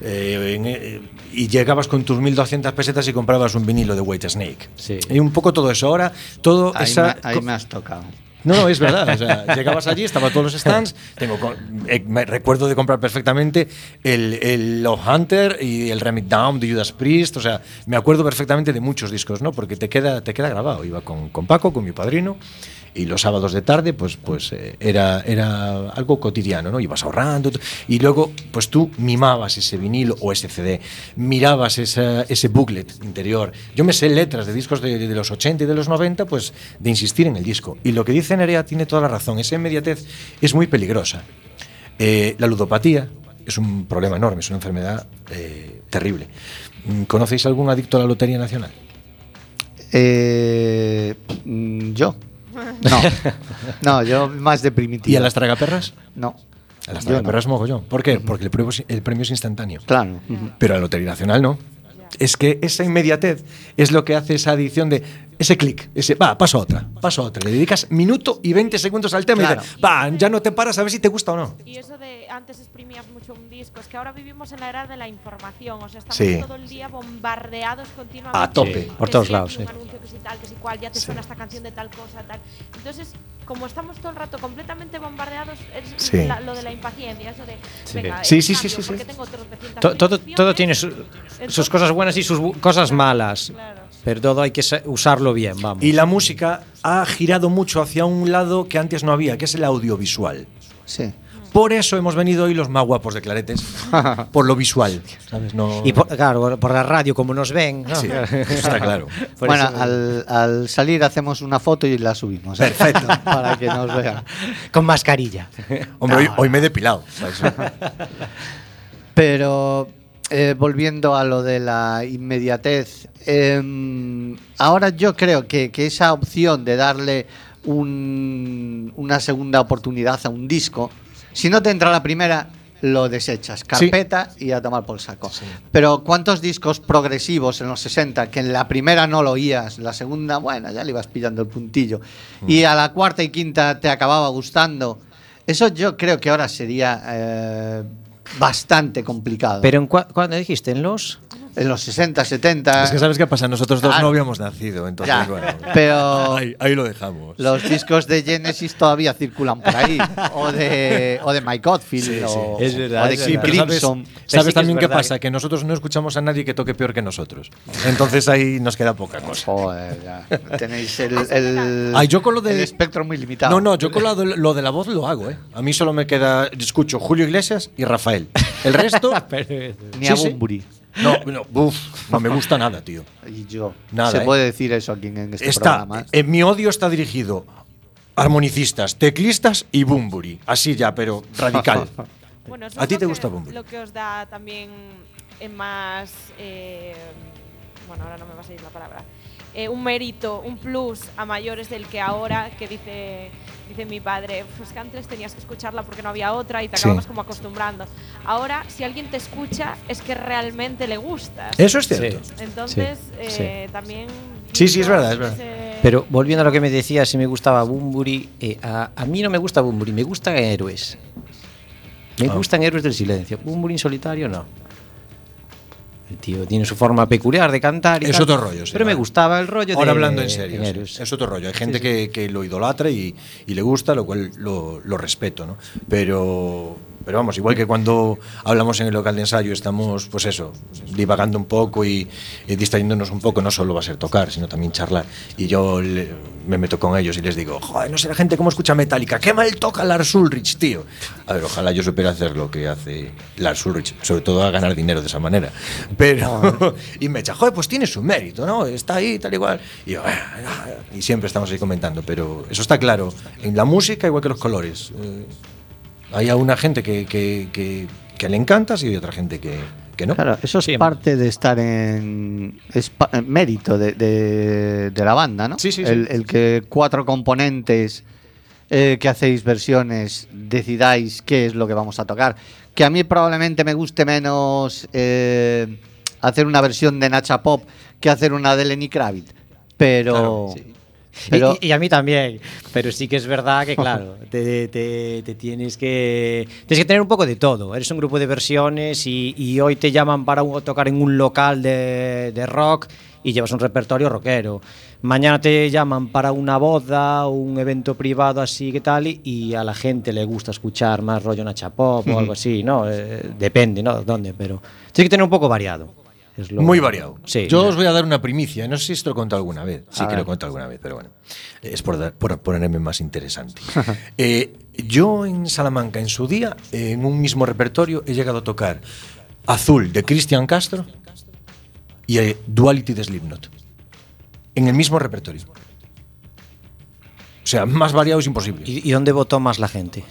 [SPEAKER 2] eh, en, eh, y llegabas con tus 1.200 pesetas y comprabas un vinilo de White Snake.
[SPEAKER 3] Sí.
[SPEAKER 2] Y un poco todo eso. Ahora, todo
[SPEAKER 1] ahí
[SPEAKER 2] esa.
[SPEAKER 1] Me, ahí me has tocado.
[SPEAKER 2] No, no, es verdad. Llegabas allí, estaban todos los stands. Tengo, eh, me recuerdo de comprar perfectamente el, el Love Hunter y el Remit Down de Judas Priest. O sea, me acuerdo perfectamente de muchos discos, ¿no? Porque te queda, te queda grabado. Iba con, con Paco, con mi padrino. Y los sábados de tarde, pues, pues eh, era, era algo cotidiano, ¿no? Ibas ahorrando. Y luego, pues tú mimabas ese vinilo o ese CD, mirabas esa- ese booklet interior. Yo me sé letras de discos de, los 80 y de los 90, pues de insistir en el disco. Y lo que dice Nerea tiene toda la razón. Esa inmediatez es muy peligrosa. Eh, la ludopatía es un problema enorme, es una enfermedad eh, terrible. Mm, ¿Conocéis algún adicto a la Lotería Nacional?
[SPEAKER 1] Mm, yo. No, no, yo más de primitivo.
[SPEAKER 2] ¿Y a las tragaperras?
[SPEAKER 1] No.
[SPEAKER 2] Las
[SPEAKER 1] Yo no.
[SPEAKER 2] tragaperras mogollón. ¿Por qué? Porque el premio, es- el premio es instantáneo.
[SPEAKER 1] Claro.
[SPEAKER 2] Pero la Lotería Nacional no. Es que esa inmediatez es lo que hace esa adicción de ese clic, ese, va, paso a otra, paso a otra. Le dedicas minuto y 20 segundos al tema
[SPEAKER 1] Claro.
[SPEAKER 2] y dices, va, ya no te paras a ver si te gusta o no.
[SPEAKER 4] Y eso de antes exprimías mucho un disco, es que ahora vivimos en la era de la información, o sea, estamos
[SPEAKER 2] Sí.
[SPEAKER 4] todo el día bombardeados continuamente.
[SPEAKER 2] A tope.
[SPEAKER 3] Sí, por todos lados,
[SPEAKER 4] Un
[SPEAKER 3] sí.
[SPEAKER 4] anuncio que si tal, que si cual, ya te
[SPEAKER 2] Sí.
[SPEAKER 4] suena esta canción de tal cosa, tal. Entonces, como estamos todo el rato completamente bombardeados, es
[SPEAKER 2] Sí.
[SPEAKER 4] la- lo de la impaciencia, eso de,
[SPEAKER 3] Sí.
[SPEAKER 4] venga,
[SPEAKER 2] Sí, sí, sí,
[SPEAKER 4] cambio,
[SPEAKER 2] sí, sí.
[SPEAKER 4] tengo
[SPEAKER 3] todo, todo
[SPEAKER 4] opciones.
[SPEAKER 3] tiene su-
[SPEAKER 4] Entonces-
[SPEAKER 3] sus cosas buenas y sus bu- cosas malas.
[SPEAKER 4] Claro.
[SPEAKER 3] Pero todo hay que sa- usarlo bien, vamos.
[SPEAKER 2] Y la música ha girado mucho hacia un lado que antes no había, que es el audiovisual.
[SPEAKER 1] Sí.
[SPEAKER 2] Por eso hemos venido hoy los más guapos de Claretes, por lo visual, ¿sabes? No,
[SPEAKER 3] Y por, claro, por la radio, como nos ven. ¿no?
[SPEAKER 2] Sí, eso está claro.
[SPEAKER 3] Por
[SPEAKER 1] bueno,
[SPEAKER 3] eso-
[SPEAKER 1] al, al salir hacemos una foto y la subimos. ¿eh?
[SPEAKER 2] Perfecto.
[SPEAKER 1] Para que nos vean.
[SPEAKER 3] Con mascarilla.
[SPEAKER 2] Hombre, hoy, hoy me he depilado. ¿sabes?
[SPEAKER 1] Pero eh, volviendo a lo de la inmediatez, em, ahora yo creo que, que esa opción de darle un- una segunda oportunidad a un disco, si no te entra la primera, lo desechas, carpeta y a tomar por saco. Pero ¿cuántos discos progresivos en los 60 que en la primera no lo oías, la segunda, bueno, ya le ibas pillando el puntillo, y a la cuarta y quinta te acababa gustando? Eso yo creo que ahora sería eh, bastante complicado.
[SPEAKER 3] Pero en ¿cuándo dijiste? ¿En los?
[SPEAKER 1] En los 60, 70.
[SPEAKER 2] Es que sabes qué pasa, nosotros dos
[SPEAKER 1] Claro.
[SPEAKER 2] no habíamos nacido, entonces
[SPEAKER 1] Ya,
[SPEAKER 2] bueno.
[SPEAKER 1] pero
[SPEAKER 2] Ahí, ahí lo dejamos.
[SPEAKER 1] los discos de Genesis todavía circulan por ahí. o de, o de Mike.
[SPEAKER 2] Sí, sí.
[SPEAKER 1] o,
[SPEAKER 3] Es verdad,
[SPEAKER 1] o de.
[SPEAKER 2] Pero sabes,
[SPEAKER 3] Sí
[SPEAKER 2] también qué
[SPEAKER 3] verdad
[SPEAKER 2] pasa,
[SPEAKER 3] que-
[SPEAKER 2] nosotros no escuchamos a nadie que toque peor que nosotros. Entonces ahí nos queda poca cosa.
[SPEAKER 1] Joder, ya. Tenéis el, el,
[SPEAKER 2] Ay, yo con lo de-
[SPEAKER 1] el espectro muy limitado.
[SPEAKER 2] No, no, yo con lo de, lo de la voz lo hago, ¿eh? A mí solo me queda, escucho Julio Iglesias y Rafael. El resto,
[SPEAKER 1] Ni
[SPEAKER 2] sí,
[SPEAKER 1] a
[SPEAKER 2] sí. No, no, uf, no me gusta nada, tío.
[SPEAKER 1] Y yo.
[SPEAKER 2] Nada,
[SPEAKER 1] Se
[SPEAKER 2] ¿eh?
[SPEAKER 1] puede decir eso aquí en este
[SPEAKER 2] Está,
[SPEAKER 1] programa.
[SPEAKER 2] en mi odio está dirigido a armonicistas, teclistas y Bumburi. Así ya, pero radical.
[SPEAKER 4] Bueno, eso
[SPEAKER 2] ¿A ti te gusta Bunbury?
[SPEAKER 4] Lo que os da también en más. eh, bueno, ahora no me va a salir la palabra. eh, un mérito, un plus a mayores del que ahora, que dice, dice mi padre, pues que antes tenías que escucharla porque no había otra y te
[SPEAKER 2] Sí.
[SPEAKER 4] acababas como acostumbrando. Ahora, si alguien te escucha, es que realmente le gustas.
[SPEAKER 2] Eso es cierto.
[SPEAKER 4] Entonces,
[SPEAKER 3] Sí,
[SPEAKER 4] eh, también.
[SPEAKER 2] Sí, sí, es verdad, es verdad.
[SPEAKER 3] Pero volviendo a lo que me decía, si me gustaba Bumburi, eh, a, a mí no me gusta Bumburi, me gustan héroes. Me
[SPEAKER 2] Ah.
[SPEAKER 3] gustan héroes del silencio. Bumburi en solitario no. El tío tiene su forma peculiar de cantar. Y
[SPEAKER 2] Es
[SPEAKER 3] tal,
[SPEAKER 2] otro rollo, sí,
[SPEAKER 3] Pero me gustaba el rollo
[SPEAKER 2] Ahora
[SPEAKER 3] de-
[SPEAKER 2] hablando en serio, sí. Es otro rollo. Hay gente Que, que lo idolatra y, y le gusta, lo cual lo, lo respeto, ¿no? Pero, pero vamos, igual que cuando hablamos en el local de ensayo, estamos, pues eso, divagando un poco y, y distrayéndonos un poco, no solo va a ser tocar, sino también charlar. Y yo le- me meto con ellos y les digo, joder, no sé la gente cómo escucha Metallica, qué mal toca Lars Ulrich, tío. A ver, ojalá yo supiera hacer lo que hace Lars Ulrich, sobre todo a ganar dinero de esa manera. Pero, y me echa, joder, pues tiene su mérito, ¿no? Está ahí, tal igual. Y yo, "Ah, ah", y siempre estamos ahí comentando, pero eso está claro. En la música, igual que los colores. eh, hay a una gente que, que, que, que le encantas y hay otra gente que, que no.
[SPEAKER 1] Claro, eso es
[SPEAKER 3] Sí.
[SPEAKER 1] parte de estar en. Es pa- mérito de, de- de la banda, ¿no?
[SPEAKER 2] Sí, sí, sí.
[SPEAKER 1] El, el que cuatro componentes eh, que hacéis versiones decidáis qué es lo que vamos a tocar. Que a mí probablemente me guste menos eh, hacer una versión de Nacha Pop que hacer una de Lenny Kravitz. Pero.
[SPEAKER 2] Claro,
[SPEAKER 1] pero
[SPEAKER 3] y, y a mí también, pero sí que es verdad que, claro, te, te- te tienes que tienes que tener un poco de todo. Eres un grupo de versiones y, y hoy te llaman para un- tocar en un local de, de rock y llevas un repertorio rockero. Mañana te llaman para una boda o un evento privado así que tal y, y a la gente le gusta escuchar más rollo Nacha Pop o algo así, ¿no? Eh, depende, ¿no? Dónde, pero tienes que tener un poco variado. Es lo-
[SPEAKER 2] Muy variado.
[SPEAKER 3] Sí.
[SPEAKER 2] Yo os voy a dar una primicia. No sé si esto lo he contado alguna vez. Sí
[SPEAKER 1] A
[SPEAKER 2] que lo he contado alguna vez, pero bueno. Es por, ponerme más interesante. Eh, yo en Salamanca, en su día, en un mismo repertorio, he llegado a tocar Azul de Cristian Castro y eh, Duality de Slipknot. En el mismo repertorio. O sea, más variado es imposible.
[SPEAKER 3] ¿Y, y dónde votó más la gente?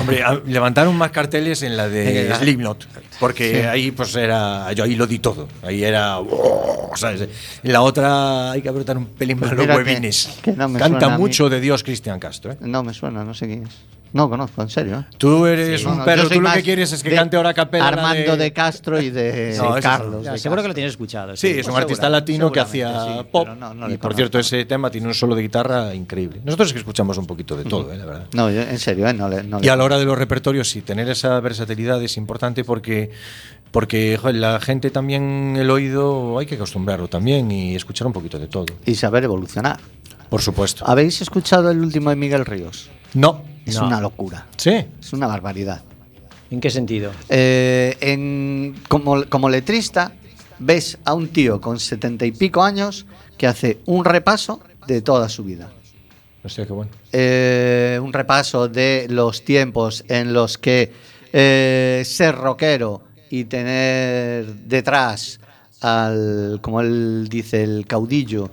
[SPEAKER 2] Hombre, levantaron más carteles en la de Slipknot, porque ahí pues era, yo ahí lo di todo, ahí era, ¡oh! ¿sabes? En la otra hay que apretar un pelín
[SPEAKER 1] Pues
[SPEAKER 2] más los
[SPEAKER 1] que-
[SPEAKER 2] huevines.
[SPEAKER 1] que no me
[SPEAKER 2] Canta mucho de Dios Cristian Castro, ¿eh?
[SPEAKER 1] no me suena, no sé quién es. No conozco, en serio. ¿eh?
[SPEAKER 2] Tú eres un
[SPEAKER 1] no,
[SPEAKER 2] perro, tú lo que quieres es que cante ahora capela. la
[SPEAKER 1] Armando de... Castro y de
[SPEAKER 2] No,
[SPEAKER 1] Carlos.
[SPEAKER 3] Ya,
[SPEAKER 1] de
[SPEAKER 3] seguro que lo tienes escuchado.
[SPEAKER 2] Sí, es un artista latino que hacía
[SPEAKER 1] sí,
[SPEAKER 2] pop.
[SPEAKER 1] pero no- no
[SPEAKER 2] y
[SPEAKER 1] le
[SPEAKER 2] por
[SPEAKER 1] conozco.
[SPEAKER 2] cierto, ese tema tiene un solo de guitarra increíble. Nosotros es que escuchamos un poquito de todo, eh, la verdad.
[SPEAKER 1] No, yo- en serio, ¿eh? no le, no
[SPEAKER 2] Y
[SPEAKER 1] le-
[SPEAKER 2] a la hora de los repertorios, sí, tener esa versatilidad es importante porque, porque joder, la gente también, el oído, hay que acostumbrarlo también y escuchar un poquito de todo.
[SPEAKER 1] y saber evolucionar.
[SPEAKER 2] Por supuesto.
[SPEAKER 1] ¿Habéis escuchado el último de Miguel Ríos?
[SPEAKER 2] No.
[SPEAKER 1] Es
[SPEAKER 3] No.
[SPEAKER 1] una locura.
[SPEAKER 2] Sí.
[SPEAKER 1] Es una barbaridad.
[SPEAKER 3] ¿En qué sentido?
[SPEAKER 1] Eh, en- como, como letrista, ves a un tío con setenta y pico años que hace un repaso de toda su vida.
[SPEAKER 2] Hostia, qué bueno.
[SPEAKER 1] Eh, un repaso de los tiempos en los que eh, ser rockero y tener detrás al, como él dice, el caudillo,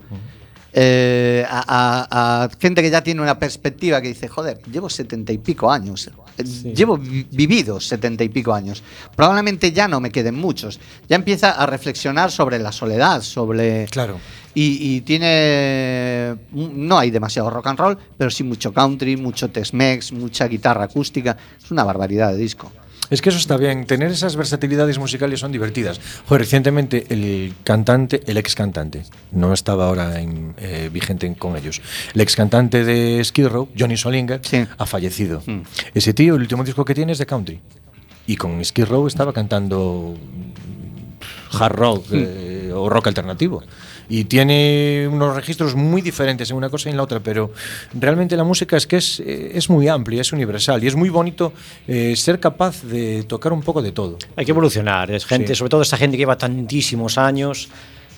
[SPEAKER 1] eh, a, a- a gente que ya tiene una perspectiva que dice, joder, llevo setenta y pico años, eh, llevo vi- vivido setenta y pico años, probablemente ya no me queden muchos, ya empieza a reflexionar sobre la soledad, sobre...
[SPEAKER 2] Claro.
[SPEAKER 1] Y, y tiene. No hay demasiado rock and roll, pero sí mucho country, mucho Tex-Mex, mucha guitarra acústica. Es una barbaridad de disco.
[SPEAKER 2] Es que eso está bien, tener esas versatilidades musicales son divertidas. Joder, recientemente el cantante, el ex cantante, no estaba ahora en, eh, vigente en- con ellos, el ex cantante de Skid Row, Johnny Solinger,
[SPEAKER 1] Sí.
[SPEAKER 2] ha fallecido.
[SPEAKER 1] Mm.
[SPEAKER 2] Ese tío, el último disco que tiene es de country. Y con Skid Row estaba cantando hard rock eh, o rock alternativo. Y tiene unos registros muy diferentes en una cosa y en la otra, pero realmente la música es que es, eh, es muy amplia, es universal y es muy bonito eh, ser capaz de tocar un poco de todo.
[SPEAKER 3] Hay que evolucionar. Es gente,
[SPEAKER 2] Sí.
[SPEAKER 3] sobre todo esa gente que lleva tantísimos años.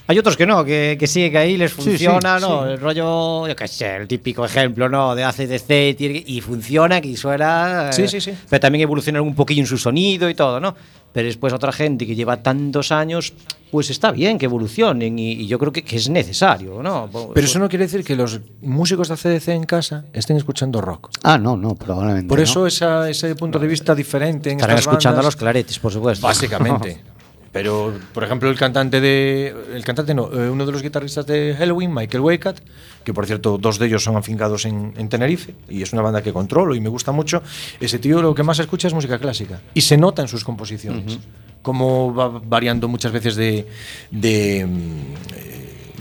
[SPEAKER 3] Hay otros que no, que, que sigue que ahí les
[SPEAKER 1] sí,
[SPEAKER 3] funciona, ¿no?
[SPEAKER 1] sí.
[SPEAKER 3] El rollo, yo qué sé, el típico ejemplo, ¿no? De ACDC tiene- y funciona, que suena. eh,
[SPEAKER 2] Sí, sí, sí.
[SPEAKER 3] Pero también evolucionar un poquillo en su sonido y todo, ¿no? Pero después otra gente que lleva tantos años, pues está bien que evolucionen y, y yo creo que, que es necesario, ¿no?
[SPEAKER 2] Pero eso no quiere decir que los músicos de ACDC en casa estén escuchando rock.
[SPEAKER 1] Ah, no, no, probablemente.
[SPEAKER 2] Por
[SPEAKER 1] no.
[SPEAKER 2] eso esa- ese punto de vista diferente en
[SPEAKER 3] Estarán
[SPEAKER 2] estas
[SPEAKER 3] escuchando a
[SPEAKER 2] bandas-
[SPEAKER 3] los claretes, por supuesto.
[SPEAKER 2] Básicamente. Pero, por ejemplo, el cantante de. El cantante no, eh, uno de los guitarristas de Halloween, Michael Waycat, que por cierto, dos de ellos son afincados en, en Tenerife, y es una banda que controlo y me gusta mucho. Ese tío lo que más escucha es música clásica. Y se nota en sus composiciones. Cómo va variando muchas veces de. de mm,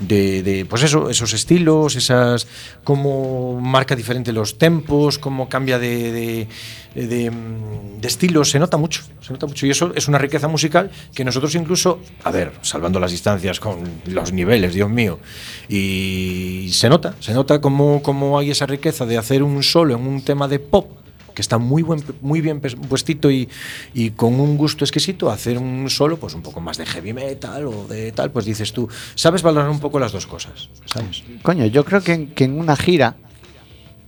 [SPEAKER 2] de, de, pues eso, esos estilos, esas cómo marca diferente los tempos, cómo cambia de, de, de, mm, de estilo, se nota mucho, se nota mucho y eso es una riqueza musical que nosotros incluso, a ver, salvando las distancias con los niveles, Dios mío, y se nota, se nota cómo hay esa riqueza de hacer un solo en un tema de pop que está muy buen, muy bien puestito y, y con un gusto exquisito, hacer un solo, pues un poco más de heavy metal o de tal, pues dices tú, sabes valorar un poco las dos cosas, ¿sabes?
[SPEAKER 1] Coño, yo creo que que en una gira,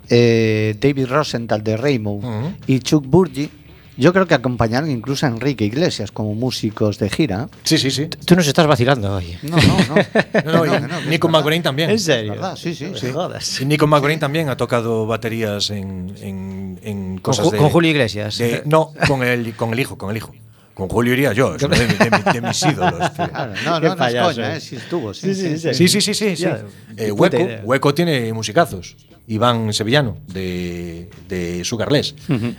[SPEAKER 1] eh, David Rosenthal de Rainbow
[SPEAKER 2] Ujú.
[SPEAKER 1] y Chuck Burgi, yo creo que acompañaron incluso a Enrique Iglesias como músicos de gira.
[SPEAKER 2] Sí, sí, sí.
[SPEAKER 3] Tú nos estás vacilando hoy.
[SPEAKER 1] No, no, no.
[SPEAKER 2] Nico. McBrain también.
[SPEAKER 3] ¿En serio?
[SPEAKER 1] verdad, sí, sí, sí.
[SPEAKER 3] jodas.
[SPEAKER 2] Y Nico McBrain también ha tocado baterías en, en, en cosas de...
[SPEAKER 3] con Julio Iglesias.
[SPEAKER 2] de- no, con el, con el hijo, con el hijo. Con Julio iría yo, es uno de, de- de mis ídolos. tío.
[SPEAKER 1] Claro, no,
[SPEAKER 3] Qué
[SPEAKER 1] no, no es coña, eh, sí estuvo, sí, sí, sí.
[SPEAKER 2] Sí, sí, Eh, Hueco, tiene musicazos. Iván Sevillano, de, de Sugarless.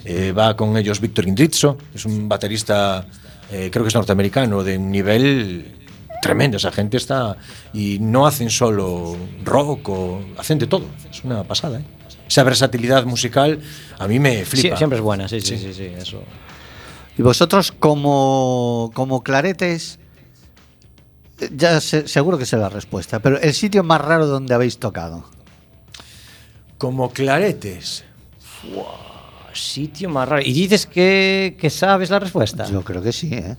[SPEAKER 2] Eh, va con ellos Víctor Indrizzo, es un baterista, eh, creo que es norteamericano, de un nivel tremendo. Esa gente está. Y no hacen solo rock, o, hacen de todo. Es una pasada, ¿eh? Esa versatilidad musical a mí me flipa.
[SPEAKER 3] siempre es buena, sí, sí,
[SPEAKER 2] Sí.
[SPEAKER 3] sí, sí, eso.
[SPEAKER 1] Y vosotros como, como claretes, ya sé- seguro que sé la respuesta, pero el sitio más raro donde habéis tocado.
[SPEAKER 2] Como claretes.
[SPEAKER 3] Sitio más raro. Y dices que, que sabes la respuesta.
[SPEAKER 1] Yo creo que sí, ¿eh?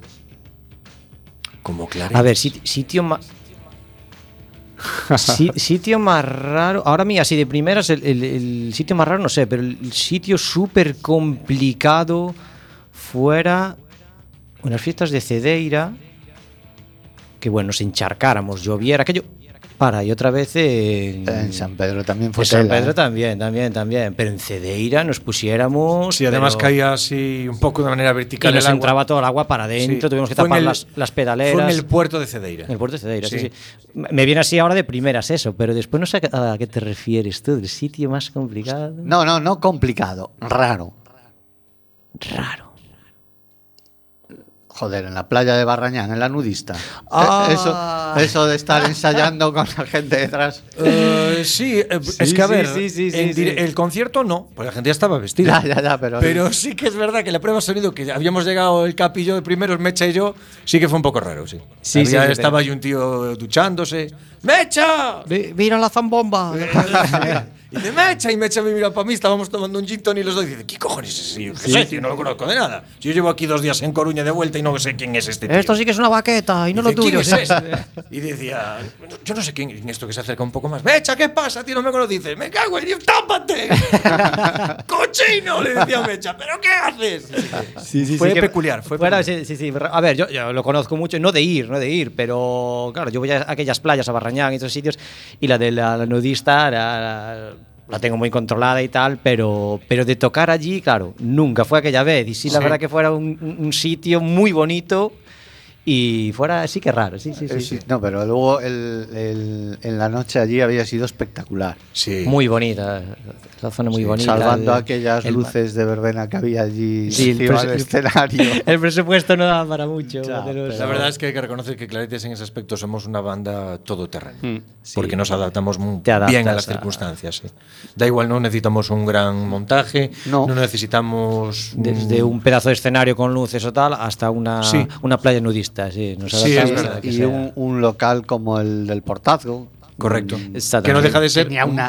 [SPEAKER 2] Como claretes.
[SPEAKER 3] A ver, sit- sitio más. sitio más raro. Ahora mira, así de primeras, el, el- el sitio más raro no sé, pero el sitio súper complicado fuera unas fiestas de Cedeira. Que bueno, nos encharcáramos, lloviera, aquello. Para, y otra vez en.
[SPEAKER 1] En San Pedro también fue
[SPEAKER 3] en San
[SPEAKER 1] tela,
[SPEAKER 3] Pedro
[SPEAKER 1] ¿eh?
[SPEAKER 3] también, también, también. Pero en Cedeira nos pusiéramos.
[SPEAKER 2] Sí, además
[SPEAKER 3] pero-
[SPEAKER 2] caía así un poco de manera
[SPEAKER 3] Y
[SPEAKER 2] vertical.
[SPEAKER 3] nos
[SPEAKER 2] el agua.
[SPEAKER 3] entraba todo el agua para adentro,
[SPEAKER 2] Sí.
[SPEAKER 3] tuvimos que
[SPEAKER 2] Fue en
[SPEAKER 3] tapar
[SPEAKER 2] el-
[SPEAKER 3] las, las pedaleras.
[SPEAKER 2] Fue en el puerto de Cedeira.
[SPEAKER 3] En el puerto de Cedeira, sí.
[SPEAKER 2] Sí.
[SPEAKER 3] sí. Me viene así ahora de primeras eso, pero después no sé a qué- a qué te refieres tú, del sitio más complicado.
[SPEAKER 1] No, no, no complicado, raro.
[SPEAKER 3] raro.
[SPEAKER 1] Joder, en la playa de Barrañán, en la nudista.
[SPEAKER 3] Ah.
[SPEAKER 1] Eh, Eso, eso de estar ensayando con la gente detrás.
[SPEAKER 2] Eh, sí, eh, es que a ver,
[SPEAKER 3] sí, sí,
[SPEAKER 2] el concierto no, porque la gente ya estaba vestida.
[SPEAKER 1] Ya, ya, ya, pero.
[SPEAKER 2] Pero sí que es verdad que la prueba de sonido que habíamos llegado el capillo de primeros, Mecha y yo, sí que fue un poco raro, sí.
[SPEAKER 3] Sí,
[SPEAKER 2] Había- estaba ahí un tío duchándose. ¡Mecha!
[SPEAKER 3] Mira la zambomba.
[SPEAKER 2] Y dice, Mecha, y Mecha me mira para mí, estábamos tomando un gin tonic los dos y dice, ¿qué cojones es ese? tío? ¿Qué sé, tío? No lo conozco de nada. Si yo llevo aquí dos días en Coruña de vuelta y no sé quién es este tío.
[SPEAKER 3] Esto sí que es una baqueta y no lo
[SPEAKER 2] Dice,
[SPEAKER 3] tuyo.
[SPEAKER 2] ¿quién es ese? Y decía, yo no sé quién en esto que se acerca un poco más. Mecha, ¿qué pasa, tío? No me conoces. Dice, me cago en Dios, tápate. ¡Cochino! Le decía Mecha, ¿pero qué haces?
[SPEAKER 3] Sí, sí,
[SPEAKER 2] Fue
[SPEAKER 3] sí,
[SPEAKER 2] peculiar, fue
[SPEAKER 3] fuera,
[SPEAKER 2] peculiar.
[SPEAKER 3] sí, sí, sí. A ver, yo, yo lo conozco mucho, no de ir, no de ir, pero claro, yo voy a aquellas playas, a Barrañán y esos sitios, y la de la, la nudista era- la tengo muy controlada y tal, pero, pero de tocar allí, claro, nunca fue aquella vez. Y sí, la
[SPEAKER 2] Sí.
[SPEAKER 3] verdad que fuera un, un- un sitio muy bonito y fuera, sí que raro, sí, sí,
[SPEAKER 1] Eh,
[SPEAKER 3] sí.
[SPEAKER 1] sí,
[SPEAKER 3] sí.
[SPEAKER 1] No, pero luego el- el- en la noche allí había sido espectacular.
[SPEAKER 2] Sí.
[SPEAKER 3] Muy bonita, la zona muy bonita.
[SPEAKER 1] Salvando
[SPEAKER 3] el-
[SPEAKER 1] aquellas
[SPEAKER 3] el-
[SPEAKER 1] luces de verbena que había allí
[SPEAKER 3] Sí, el
[SPEAKER 1] encima del escenario.
[SPEAKER 3] El presupuesto no daba para mucho.
[SPEAKER 1] Ya,
[SPEAKER 3] pero-
[SPEAKER 2] La verdad es que hay que reconocer que Claretes en ese aspecto somos una banda todoterreno.
[SPEAKER 1] Mm.
[SPEAKER 2] Porque nos adaptamos muy bien a las
[SPEAKER 3] a-
[SPEAKER 2] circunstancias. sí. Da igual, no necesitamos un gran montaje,
[SPEAKER 1] No.
[SPEAKER 2] no, necesitamos.
[SPEAKER 3] Desde
[SPEAKER 2] mm,
[SPEAKER 3] un pedazo de escenario con luces o tal hasta una,
[SPEAKER 2] Sí.
[SPEAKER 3] una playa nudista. Sí, nos
[SPEAKER 2] Sí, es verdad.
[SPEAKER 3] que
[SPEAKER 1] y un, un local como el del Portazgo.
[SPEAKER 2] Correcto.
[SPEAKER 1] mm,
[SPEAKER 2] Que no deja de ser
[SPEAKER 1] Tenía
[SPEAKER 2] un-
[SPEAKER 1] una,